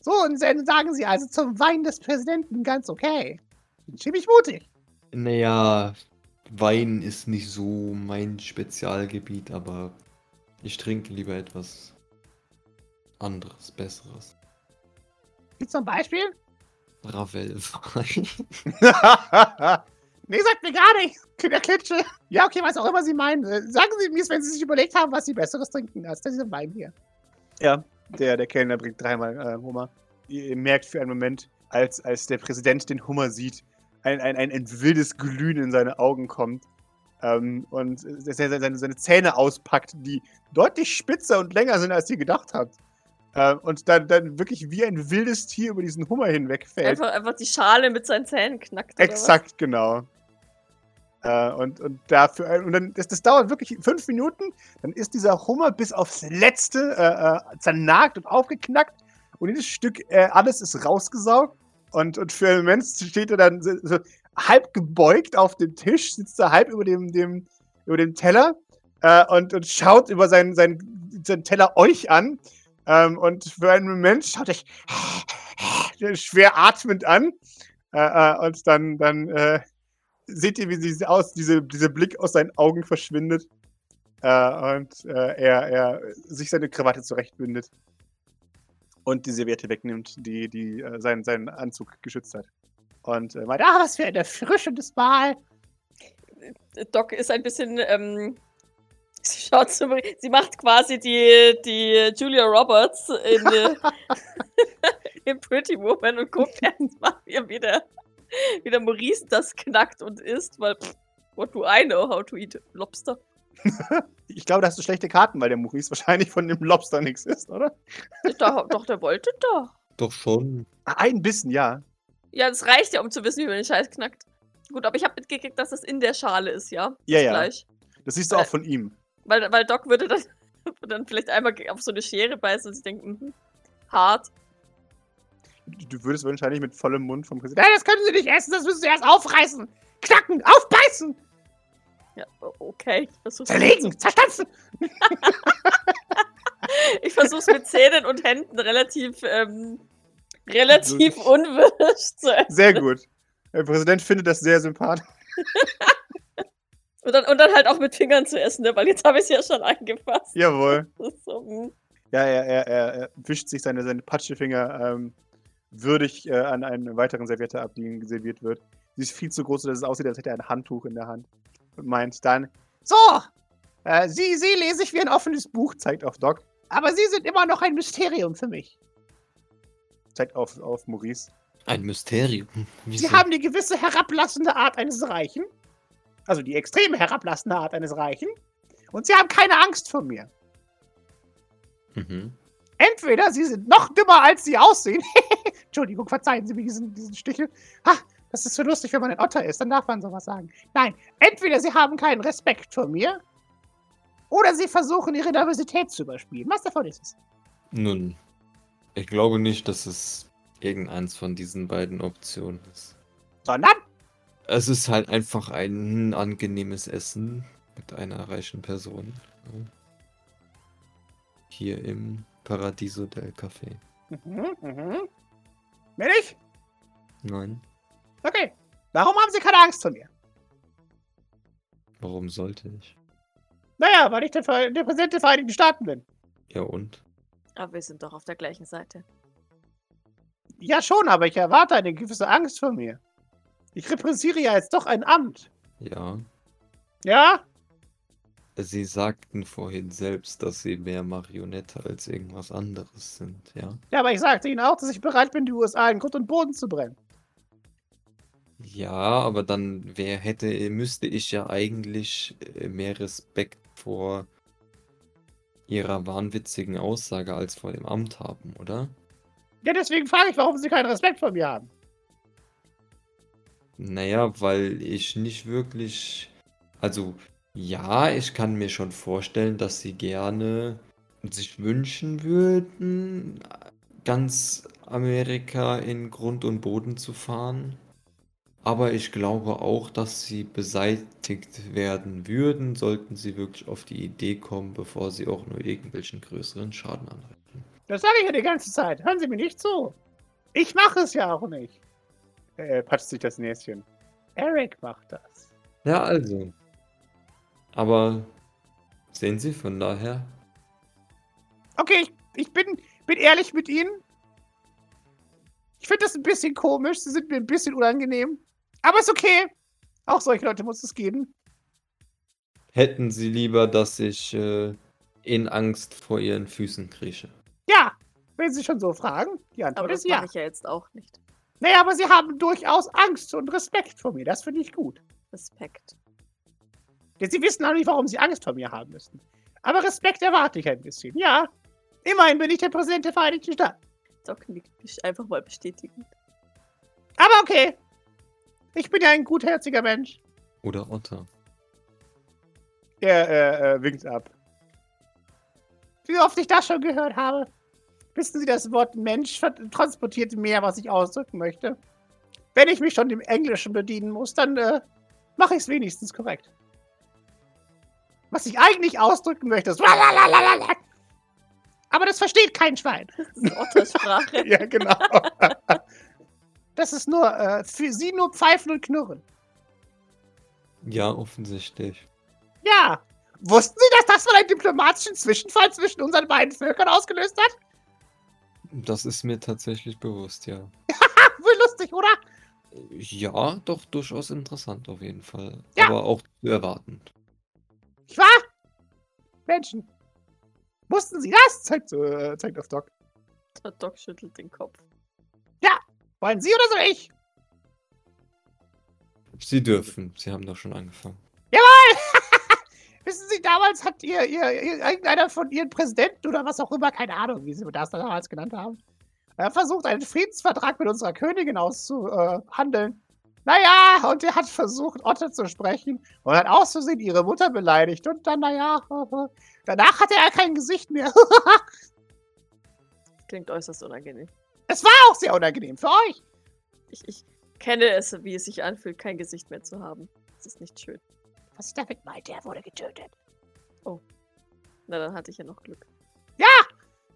So, und dann sagen sie also zum Wein des Präsidenten ganz okay. Bin ziemlich mutig. Naja, Wein ist nicht so mein Spezialgebiet, aber ich trinke lieber etwas anderes, besseres. Wie zum Beispiel? Ravel. nee, sagt mir gar nichts. Der Klitsche. Ja, okay, was auch immer Sie meinen. Äh, Sagen Sie mir, wenn Sie sich überlegt haben, was Sie Besseres trinken als diesen Wein hier. Ja, der, der Kellner bringt dreimal äh, Hummer. Ihr, ihr merkt für einen Moment, als, als der Präsident den Hummer sieht, ein, ein, ein, ein wildes Glühen in seine Augen kommt. Ähm, und dass er seine, seine Zähne auspackt, die deutlich spitzer und länger sind, als ihr gedacht habt. Ähm, und dann, dann wirklich wie ein wildes Tier über diesen Hummer hinwegfällt. Einfach, einfach die Schale mit seinen Zähnen knackt. Exakt, genau. Äh, und, und dafür, und dann, das, das dauert wirklich fünf Minuten, dann ist dieser Hummer bis aufs Letzte äh, äh, zernagt und aufgeknackt und jedes Stück, äh, alles ist rausgesaugt und, und für einen Moment steht er dann so, so halb gebeugt auf dem Tisch, sitzt er halb über dem, dem, über dem Teller äh, und, und schaut über seinen, seinen, seinen Teller euch an ähm, und für einen Moment schaut euch schwer atmend an äh, äh, und dann, dann äh, seht ihr, wie sie aus, diese, dieser Blick aus seinen Augen verschwindet. Äh, und äh, er, er sich seine Krawatte zurechtbindet. Und die Serviette wegnimmt, die, die äh, seinen, seinen Anzug geschützt hat. Und äh, meint, Ah, was für ein erfrischendes Mahl. Doc ist ein bisschen, ähm, sie schaut zu, sie macht quasi die, die Julia Roberts in, in Pretty Woman und guckt erstmal, er wieder, wie der Maurice das knackt und isst, weil, pff, what do I know how to eat Lobster? ich glaube, da hast du schlechte Karten, weil der Maurice wahrscheinlich von dem Lobster nichts isst, oder? Doch, doch, der wollte doch. Doch schon. Ah, Ein Bissen, ja. Ja, das reicht ja, um zu wissen, wie man den Scheiß knackt. Gut, aber ich habe mitgekriegt, dass das in der Schale ist, ja? Ja, Das ja. Gleich. Das siehst du auch von ihm. Weil, weil Doc würde dann, dann vielleicht einmal auf so eine Schere beißen und sich denken, mhm, hart. Du, würdest wahrscheinlich mit vollem Mund vom Präsidenten. Nein, das können Sie nicht essen, das müssen Sie erst aufreißen. Knacken, aufbeißen, Ja, okay. Zerlegen, zerstanzen. Ich versuch's mit Zähnen und Händen relativ, ähm, relativ unwirsch zu essen. Sehr gut. Der Präsident findet das sehr sympathisch. Und dann, und dann halt auch mit Fingern zu essen, ne? weil jetzt habe ich es ja schon angefasst. Jawohl. Das ist so, hm. Ja, er, er, er, er wischt sich seine, seine Patschefinger ähm, würdig äh, an einen weiteren Serviette ab, die ihm serviert wird. Sie ist viel zu groß, dass es aussieht, als hätte er ein Handtuch in der Hand. Und meint dann, So, äh, Sie, Sie lese ich wie ein offenes Buch, zeigt auf Doc, aber Sie sind immer noch ein Mysterium für mich. zeigt auf, auf Maurice. Ein Mysterium. Wieso? Sie haben die gewisse herablassende Art eines Reichen. Also die extreme herablassende Art eines Reichen. Und Sie haben keine Angst vor mir. Mhm. Entweder Sie sind noch dümmer, als Sie aussehen. Entschuldigung, verzeihen Sie mir diesen, diesen Stichel. Ha, das ist so lustig, wenn man ein Otter ist. Dann darf man sowas sagen. Nein, entweder Sie haben keinen Respekt vor mir. Oder Sie versuchen, Ihre Nervosität zu überspielen. Was davon ist es? Nun, ich glaube nicht, dass es irgendeins von diesen beiden Optionen ist. Sondern, Es ist halt einfach ein angenehmes Essen mit einer reichen Person. Hier im Paradiso del Café. mhm, mhm. Milch? Nein, Okay. Warum haben Sie keine Angst vor mir? warum sollte ich? Naja, weil ich der, Ver- der Präsident der Vereinigten Staaten bin. Ja und? Aber wir sind doch auf der gleichen Seite. Ja, schon, aber ich erwarte eine gewisse Angst vor mir. Ich repräsentiere ja jetzt doch ein Amt. Ja. Ja? Sie sagten vorhin selbst, dass sie mehr Marionette als irgendwas anderes sind, ja? Ja, aber ich sagte Ihnen auch, dass ich bereit bin, die USA in Grund und Boden zu brennen. Ja, aber dann wer hätte, müsste ich ja eigentlich äh, mehr Respekt vor ihrer wahnwitzigen Aussage als vor dem Amt haben, oder? Ja, deswegen frage ich, warum Sie keinen Respekt vor mir haben. Naja, weil ich nicht wirklich. Also, ja, ich kann mir schon vorstellen, dass sie gerne sich wünschen würden, ganz Amerika in Grund und Boden zu fahren. Aber ich glaube auch, dass sie beseitigt werden würden, sollten sie wirklich auf die Idee kommen, bevor sie auch nur irgendwelchen größeren Schaden anrichten. Das sage ich ja die ganze Zeit. Hören Sie mir nicht zu. Ich mache es ja auch nicht. Er patscht sich das Näschen. Eric macht das. Ja, also. Aber sehen Sie von daher, Okay, ich, ich bin, bin ehrlich mit Ihnen. Ich finde das ein bisschen komisch. Sie sind mir ein bisschen unangenehm. Aber ist okay. Auch solche Leute muss es geben. hätten Sie lieber, dass ich äh, in Angst vor Ihren Füßen krieche? Ja, wenn Sie schon so fragen. Die Aber Antwort das ist ja. mache ich ja jetzt auch nicht. Naja, aber Sie haben durchaus Angst und Respekt vor mir. Das finde ich gut. Respekt. Denn Sie wissen auch nicht, warum Sie Angst vor mir haben müssen. Aber Respekt erwarte ich ein bisschen. Ja. Immerhin bin ich der Präsident der Vereinigten Staaten. Doc nickt bes- einfach mal bestätigend. Aber okay. Ich bin ja ein gutherziger Mensch. Oder Otter? Er äh, äh, winkt ab. Wie oft ich das schon gehört habe. Wissen Sie, das Wort Mensch transportiert mehr, was ich ausdrücken möchte. Wenn ich mich schon dem Englischen bedienen muss, dann äh, mache ich es wenigstens korrekt. Was ich eigentlich ausdrücken möchte, ist. Aber das versteht kein Schwein. Das ist Ottersprache. ja, genau. Das ist nur äh, für Sie nur Pfeifen und Knurren. Ja, offensichtlich. Ja. Wussten Sie, dass das mal einen diplomatischen Zwischenfall zwischen unseren beiden Völkern ausgelöst hat? Das ist mir tatsächlich bewusst, ja. Wohl lustig, oder? Ja, doch durchaus interessant auf jeden Fall. Ja. Aber auch zu erwartend. Ich war Menschen. Wussten Sie das? Zeigt, äh, zeigt auf Doc. Der Doc schüttelt den Kopf. Wollen Sie oder soll ich? Sie dürfen. Sie haben doch schon angefangen. Wissen Sie, damals hat ihr, ihr, ihr irgendeiner von Ihren Präsidenten oder was auch immer, keine Ahnung, wie Sie das damals genannt haben, äh, versucht, einen Friedensvertrag mit unserer Königin auszuhandeln. Naja, und er hat versucht, Otte zu sprechen und hat aus Versehen ihre Mutter beleidigt. Und dann, naja, danach hatte er kein Gesicht mehr. Klingt äußerst unangenehm. Es war auch sehr unangenehm für euch. Ich, ich kenne es, wie es sich anfühlt, kein Gesicht mehr zu haben. Das ist nicht schön. Was ich damit meinte, er wurde getötet. Na, dann hatte ich ja noch Glück.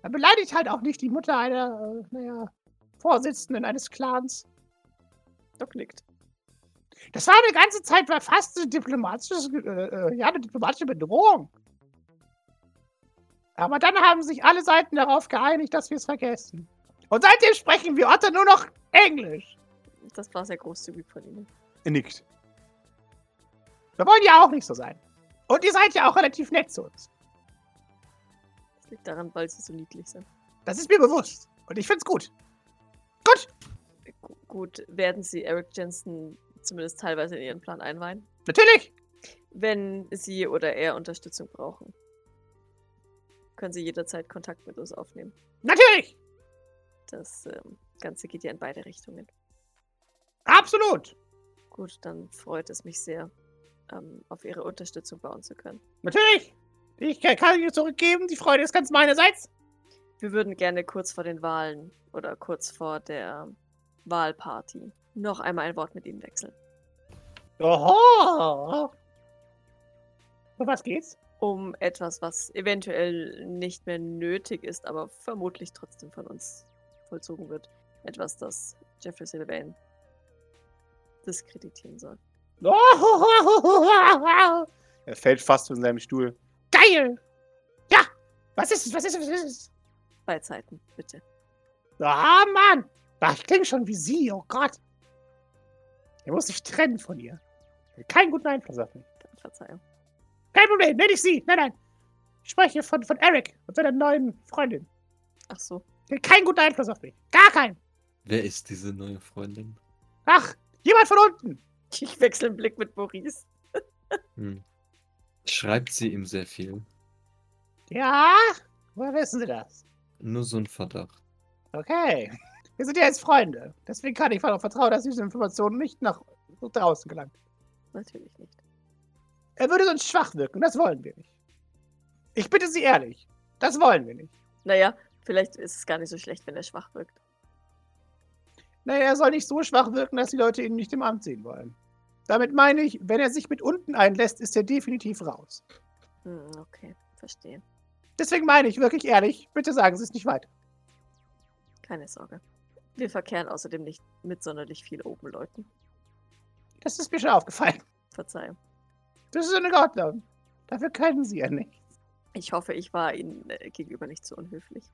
Er beleidigt halt auch nicht die Mutter einer, äh, naja, Vorsitzenden eines Clans. Doc nickt. Das war eine ganze Zeit war fast eine diplomatische, äh, äh, ja, eine diplomatische Bedrohung. Aber dann haben sich alle Seiten darauf geeinigt, dass wir es vergessen. Und seitdem sprechen wir Otter nur noch Englisch. Das war sehr großzügig von Ihnen. Er nickt. Wir wollen ja auch nicht so sein. Und ihr seid ja auch relativ nett zu uns. Das liegt daran, weil Sie so niedlich sind. Das ist mir bewusst. Und ich find's gut. Gut, Gu- Gut, werden Sie Eric Jensen zumindest teilweise in Ihren Plan einweihen? natürlich. Wenn Sie oder er Unterstützung brauchen, können Sie jederzeit Kontakt mit uns aufnehmen. Natürlich. Das ähm, Ganze geht ja in beide Richtungen. Absolut. Gut, dann freut es mich sehr, ähm, auf Ihre Unterstützung bauen zu können. Natürlich. Ich kann dir zurückgeben. Die Freude ist ganz meinerseits. Wir würden gerne kurz vor den Wahlen oder kurz vor der Wahlparty noch einmal ein Wort mit Ihnen wechseln. Oho. Um was geht's? Um etwas, was eventuell nicht mehr nötig ist, aber vermutlich trotzdem von uns vollzogen wird. Etwas, das Jeffrey Sylvain diskreditieren soll. Er fällt fast von seinem Stuhl. Geil! Ja! Was ist es? Was ist es? Was ist es? Bei Zeiten, bitte. Ah, Mann! Das klingt schon wie sie, oh Gott. Er muss sich trennen von ihr. Keinen guten Einfluss auf mich. Verzeihung. Kein Problem, nenn ich sie. Nein, nein. Ich spreche von, von Eric und seiner neuen Freundin. Ach so. Keinen guten Einfluss auf mich. Gar keinen. Wer ist diese neue Freundin? Ach, jemand von unten. Ich wechsle den Blick mit Maurice. Hm. Schreibt sie ihm sehr viel? Ja? Woher wissen Sie das? Nur so ein Verdacht. Okay. Wir sind ja jetzt Freunde. Deswegen kann ich darauf vertrauen, dass diese Information nicht nach draußen gelangt. Natürlich nicht. Er würde sonst schwach wirken. Das wollen wir nicht. Ich bitte Sie ehrlich. Das wollen wir nicht. Naja, vielleicht ist es gar nicht so schlecht, wenn er schwach wirkt. Naja, er soll nicht so schwach wirken, dass die Leute ihn nicht im Amt sehen wollen. Damit meine ich, wenn er sich mit unten einlässt, ist er definitiv raus. Hm, okay, verstehe. Deswegen meine ich wirklich ehrlich, bitte sagen Sie es nicht weiter. Keine Sorge. Wir verkehren außerdem nicht mit sonderlich viel oben Leuten. Das ist mir schon aufgefallen. Verzeihung. Das ist in Ordnung. Dafür können Sie ja nicht. Ich hoffe, ich war Ihnen äh, gegenüber nicht zu unhöflich.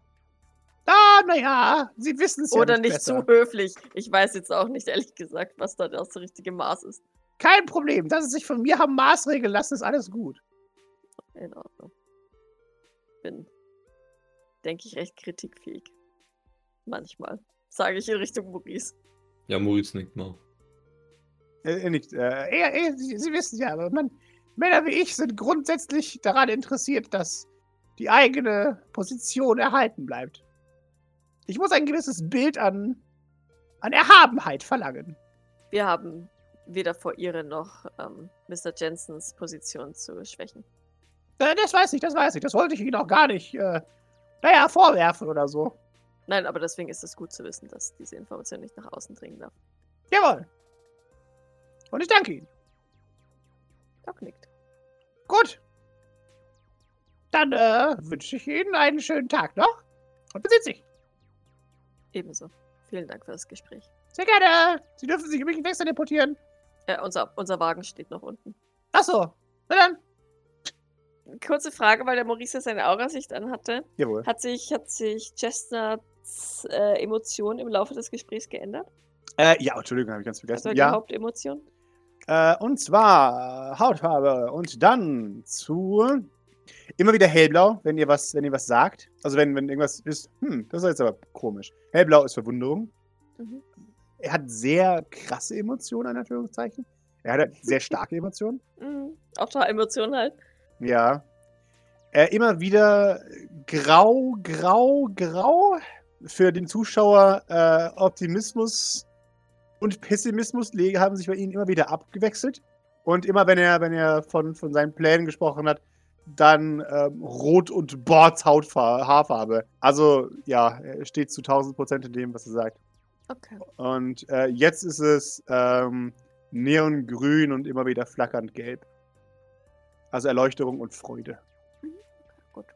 Ah, naja, Sie wissen es ja Oder nicht nicht zu höflich. Ich weiß jetzt auch nicht, ehrlich gesagt, was da das richtige Maß ist. Kein Problem. Dass Sie sich von mir haben maßregeln lassen, ist alles gut. In Ordnung. Bin, denke ich, recht kritikfähig. Manchmal. Sage ich in Richtung Maurice. Ja, Moritz nickt mal. Äh, nicht, äh, eher, eher, Sie, Sie wissen ja, aber man, Männer wie ich sind grundsätzlich daran interessiert, dass die eigene Position erhalten bleibt. Ich muss ein gewisses Bild an, an Erhabenheit verlangen. Wir haben weder vor, Ihre noch ähm, Mr. Jensens Position zu schwächen. Äh, das weiß ich, das weiß ich. Das wollte ich Ihnen auch gar nicht, äh, naja, vorwerfen oder so. Nein, aber deswegen ist es gut zu wissen, dass diese Information nicht nach außen dringen darf. Jawohl. Und ich danke Ihnen. Doc nickt. Gut. Dann äh, wünsche ich Ihnen einen schönen Tag noch. Und besitzt sich. Ebenso. Vielen Dank für das Gespräch. Sehr gerne. Sie dürfen sich übrigens Wechsel deportieren. Äh, unser, unser Wagen steht noch unten. Achso. Na dann. Kurze Frage, weil der Maurice ja seine Aurasicht anhatte. Jawohl. Hat sich, hat sich Chestnuts äh, Emotion im Laufe des Gesprächs geändert? Äh, ja, Entschuldigung, habe ich ganz vergessen. Also die ja, Hauptemotion? Äh, und zwar äh, Hautfarbe und dann zu immer wieder hellblau, wenn ihr was, wenn ihr was sagt. Also wenn, wenn irgendwas ist, hm, das ist jetzt aber komisch. Hellblau ist Verwunderung. Mhm. Er hat sehr krasse Emotionen, in Anführungszeichen. Er hat sehr starke Emotionen. Mhm. Auch da Emotionen halt. Ja. Äh, immer wieder grau, grau, grau. Für den Zuschauer äh, Optimismus und Pessimismus haben sich bei ihnen immer wieder abgewechselt. Und immer wenn er, wenn er von, von seinen Plänen gesprochen hat, dann ähm, Rot- und Bords-Haarfarbe. Also ja, er steht zu 1000 Prozent in dem, was er sagt. Okay. Und äh, jetzt ist es ähm, neongrün und immer wieder flackernd gelb. Also Erleuchterung und Freude. Gut.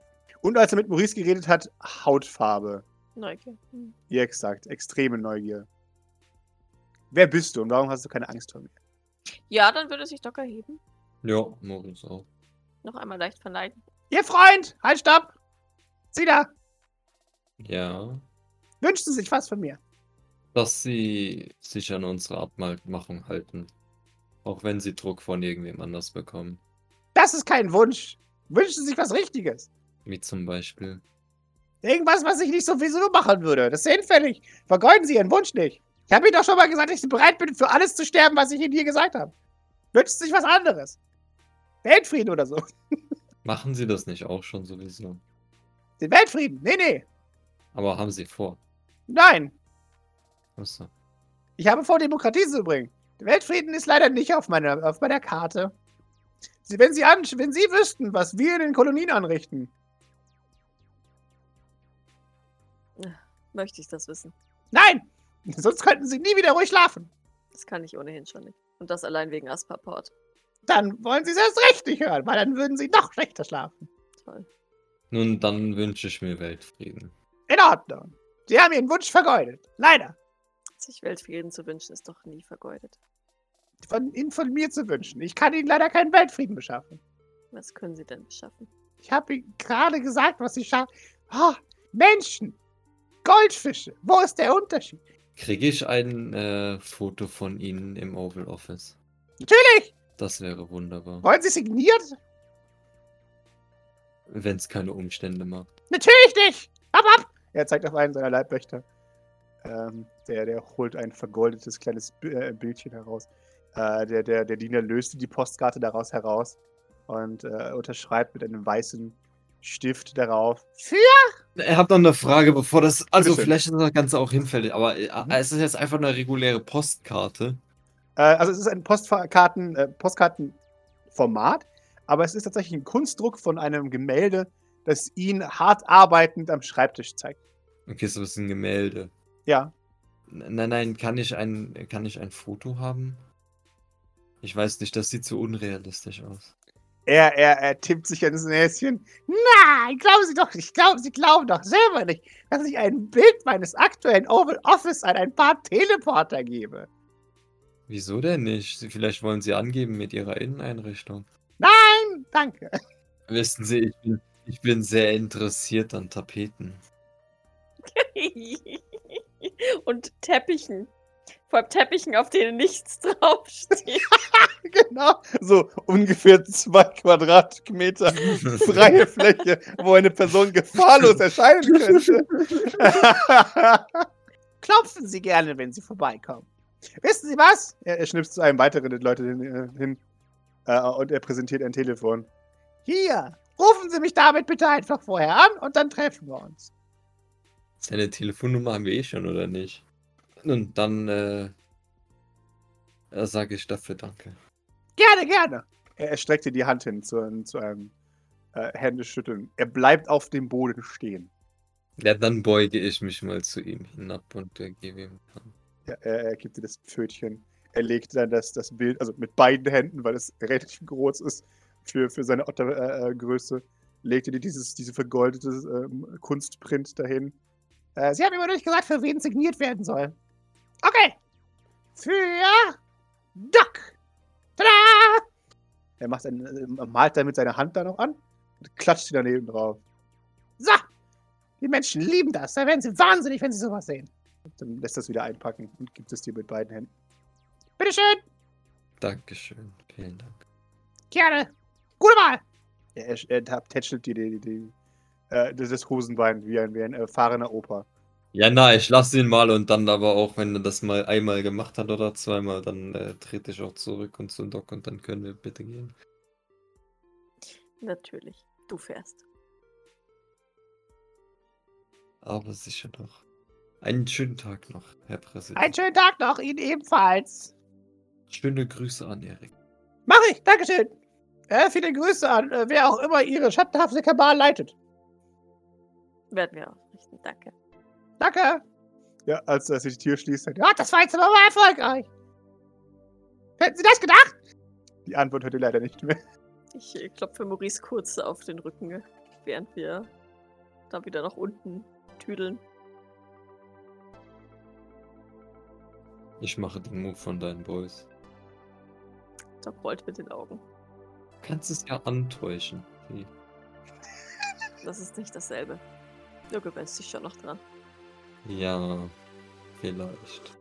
Und als er mit Maurice geredet hat, Hautfarbe. Neugier. Mhm. Ja, exakt. Extreme Neugier. Wer bist du und warum hast du keine Angst vor mir? Ja, dann würde sich Doc erheben. Ja, Moritz auch. Noch einmal leicht verneigen. Ihr Freund, halt, stopp. Sie da. Ja. Wünschen Sie sich was von mir? Dass sie sich an unsere Abmachung halten. Auch wenn sie Druck von irgendwem anders bekommen. Das ist kein Wunsch. Wünschen Sie sich was Richtiges. Wie zum Beispiel. Irgendwas, was ich nicht sowieso machen würde. Das ist hinfällig. Vergeuden Sie Ihren Wunsch nicht. Ich habe Ihnen doch schon mal gesagt, dass ich bereit bin, für alles zu sterben, was ich Ihnen hier gesagt habe. Wünschen Sie sich was anderes. Weltfrieden oder so. Machen sie das nicht auch schon sowieso. Den Weltfrieden. Nee, nee. Aber haben sie vor. Nein. Achso. Ich habe vor, Demokratie zu bringen. Der Weltfrieden ist leider nicht auf meiner, auf meiner Karte. Sie, wenn, Sie an, wenn Sie wüssten, was wir in den Kolonien anrichten. Möchte ich das wissen. Nein! Sonst könnten Sie nie wieder ruhig schlafen. Das kann ich ohnehin schon nicht. Und das allein wegen Asperport. Dann wollen Sie es erst recht nicht hören, weil dann würden Sie noch schlechter schlafen. Toll. Nun, dann wünsche ich mir Weltfrieden. In Ordnung. Sie haben Ihren Wunsch vergeudet. Leider. Sich Weltfrieden zu wünschen, ist doch nie vergeudet. Von Ihnen von mir zu wünschen. Ich kann Ihnen leider keinen Weltfrieden beschaffen. Was können Sie denn beschaffen? Ich habe Ihnen gerade gesagt, was ich schaffe. Oh, Menschen. Goldfische. Wo ist der Unterschied? Kriege ich ein äh, Foto von Ihnen im Oval Office? Natürlich. Das wäre wunderbar. Wollen Sie signiert? Wenn es keine Umstände macht. Natürlich nicht. Ab, ab. Er zeigt auf einen seiner Leibwächter. Ähm, der, der holt ein vergoldetes kleines äh, Bildchen heraus. Äh, der, der, der Diener löst die Postkarte daraus heraus und äh, unterschreibt mit einem weißen Stift darauf. Für? Ich habe noch eine Frage, bevor das. Also, vielleicht ist das Ganze auch hinfällig, aber äh, Mhm. es ist jetzt einfach eine reguläre Postkarte. Äh, also es ist ein Postkarten, äh, Postkartenformat, aber es ist tatsächlich ein Kunstdruck von einem Gemälde, das ihn hart arbeitend am Schreibtisch zeigt. Okay, so ist ein Gemälde. Ja, Nein, nein, kann ich ein, kann ich ein Foto haben? Ich weiß nicht, das sieht so unrealistisch aus. Er, er, er tippt sich ans Näschen. Nein, glauben Sie doch nicht. Glauben, Sie glauben doch selber nicht, dass ich ein Bild meines aktuellen Oval Office an ein paar Teleporter gebe. Wieso denn nicht? Vielleicht wollen Sie angeben mit Ihrer Inneneinrichtung. Nein, danke. Wissen Sie, ich bin, ich bin sehr interessiert an Tapeten. Und Teppichen. Vor Teppichen, auf denen nichts draufsteht. Genau. So ungefähr zwei Quadratmeter freie Fläche, wo eine Person gefahrlos erscheinen könnte. Klopfen Sie gerne, wenn Sie vorbeikommen. Wissen Sie was? er, er schnipst zu einem weiteren Leute hin, äh, hin äh, und er präsentiert ein Telefon. Hier, rufen Sie mich damit bitte einfach vorher an und dann treffen wir uns. Seine Telefonnummer haben wir eh schon, oder nicht? Und dann, äh, äh sage ich dafür Danke. Gerne, gerne. Er, er streckt dir die Hand hin zu, zu einem äh, Händeschütteln. Er bleibt auf dem Boden stehen. Ja, dann beuge ich mich mal zu ihm hinab und äh, gebe ihm Hand. Ja, er, er gibt dir das Pfötchen. Er legt dann das, das Bild, also mit beiden Händen, weil es relativ groß ist für, für seine Ottergröße, legt er dir dieses, diese vergoldete ähm, Kunstprint dahin. Äh, Sie haben immer nicht gesagt, für wen signiert werden soll. Okay. Für Doc. Tada! Er macht ein, äh, malt dann mit seiner Hand da noch an und klatscht sie daneben drauf. So. Die Menschen lieben das. Da werden sie wahnsinnig, wenn sie sowas sehen. Und dann lässt es wieder einpacken und gibt es dir mit beiden Händen. Bitteschön. Dankeschön. Vielen Dank. Gerne. Gute Wahl. Er, er, er tätschelt dir die, die, die, äh, das das Hosenbein wie ein, wie ein erfahrener Opa. Ja, na, ich lasse ihn mal und dann aber auch, wenn er das mal einmal gemacht hat oder zweimal, dann äh, trete ich auch zurück und zum Doc und dann können wir bitte gehen. Natürlich. Du fährst. Aber sicher doch. Einen schönen Tag noch, Herr Präsident. Einen schönen Tag noch. Ihnen ebenfalls. Schöne Grüße an Erik. Mach ich. Dankeschön. Äh, viele Grüße an äh, wer auch immer Ihre schattenhafte Kabal leitet. Werden wir ausrichten. Danke. Danke. Ja, als er sich die Tür schließt, sagt er, Ja, das war jetzt aber mal erfolgreich. Hätten Sie das gedacht? die Antwort hört ihr leider nicht mehr. Ich äh, klopfe Maurice kurz auf den Rücken, während wir da wieder nach unten tüdeln. Ich mache den Move von deinen Boys. Doc rollt mit den Augen. Kannst es ja antäuschen. Wie? Das ist nicht dasselbe. Du gewöhnst dich schon noch dran. Ja, vielleicht.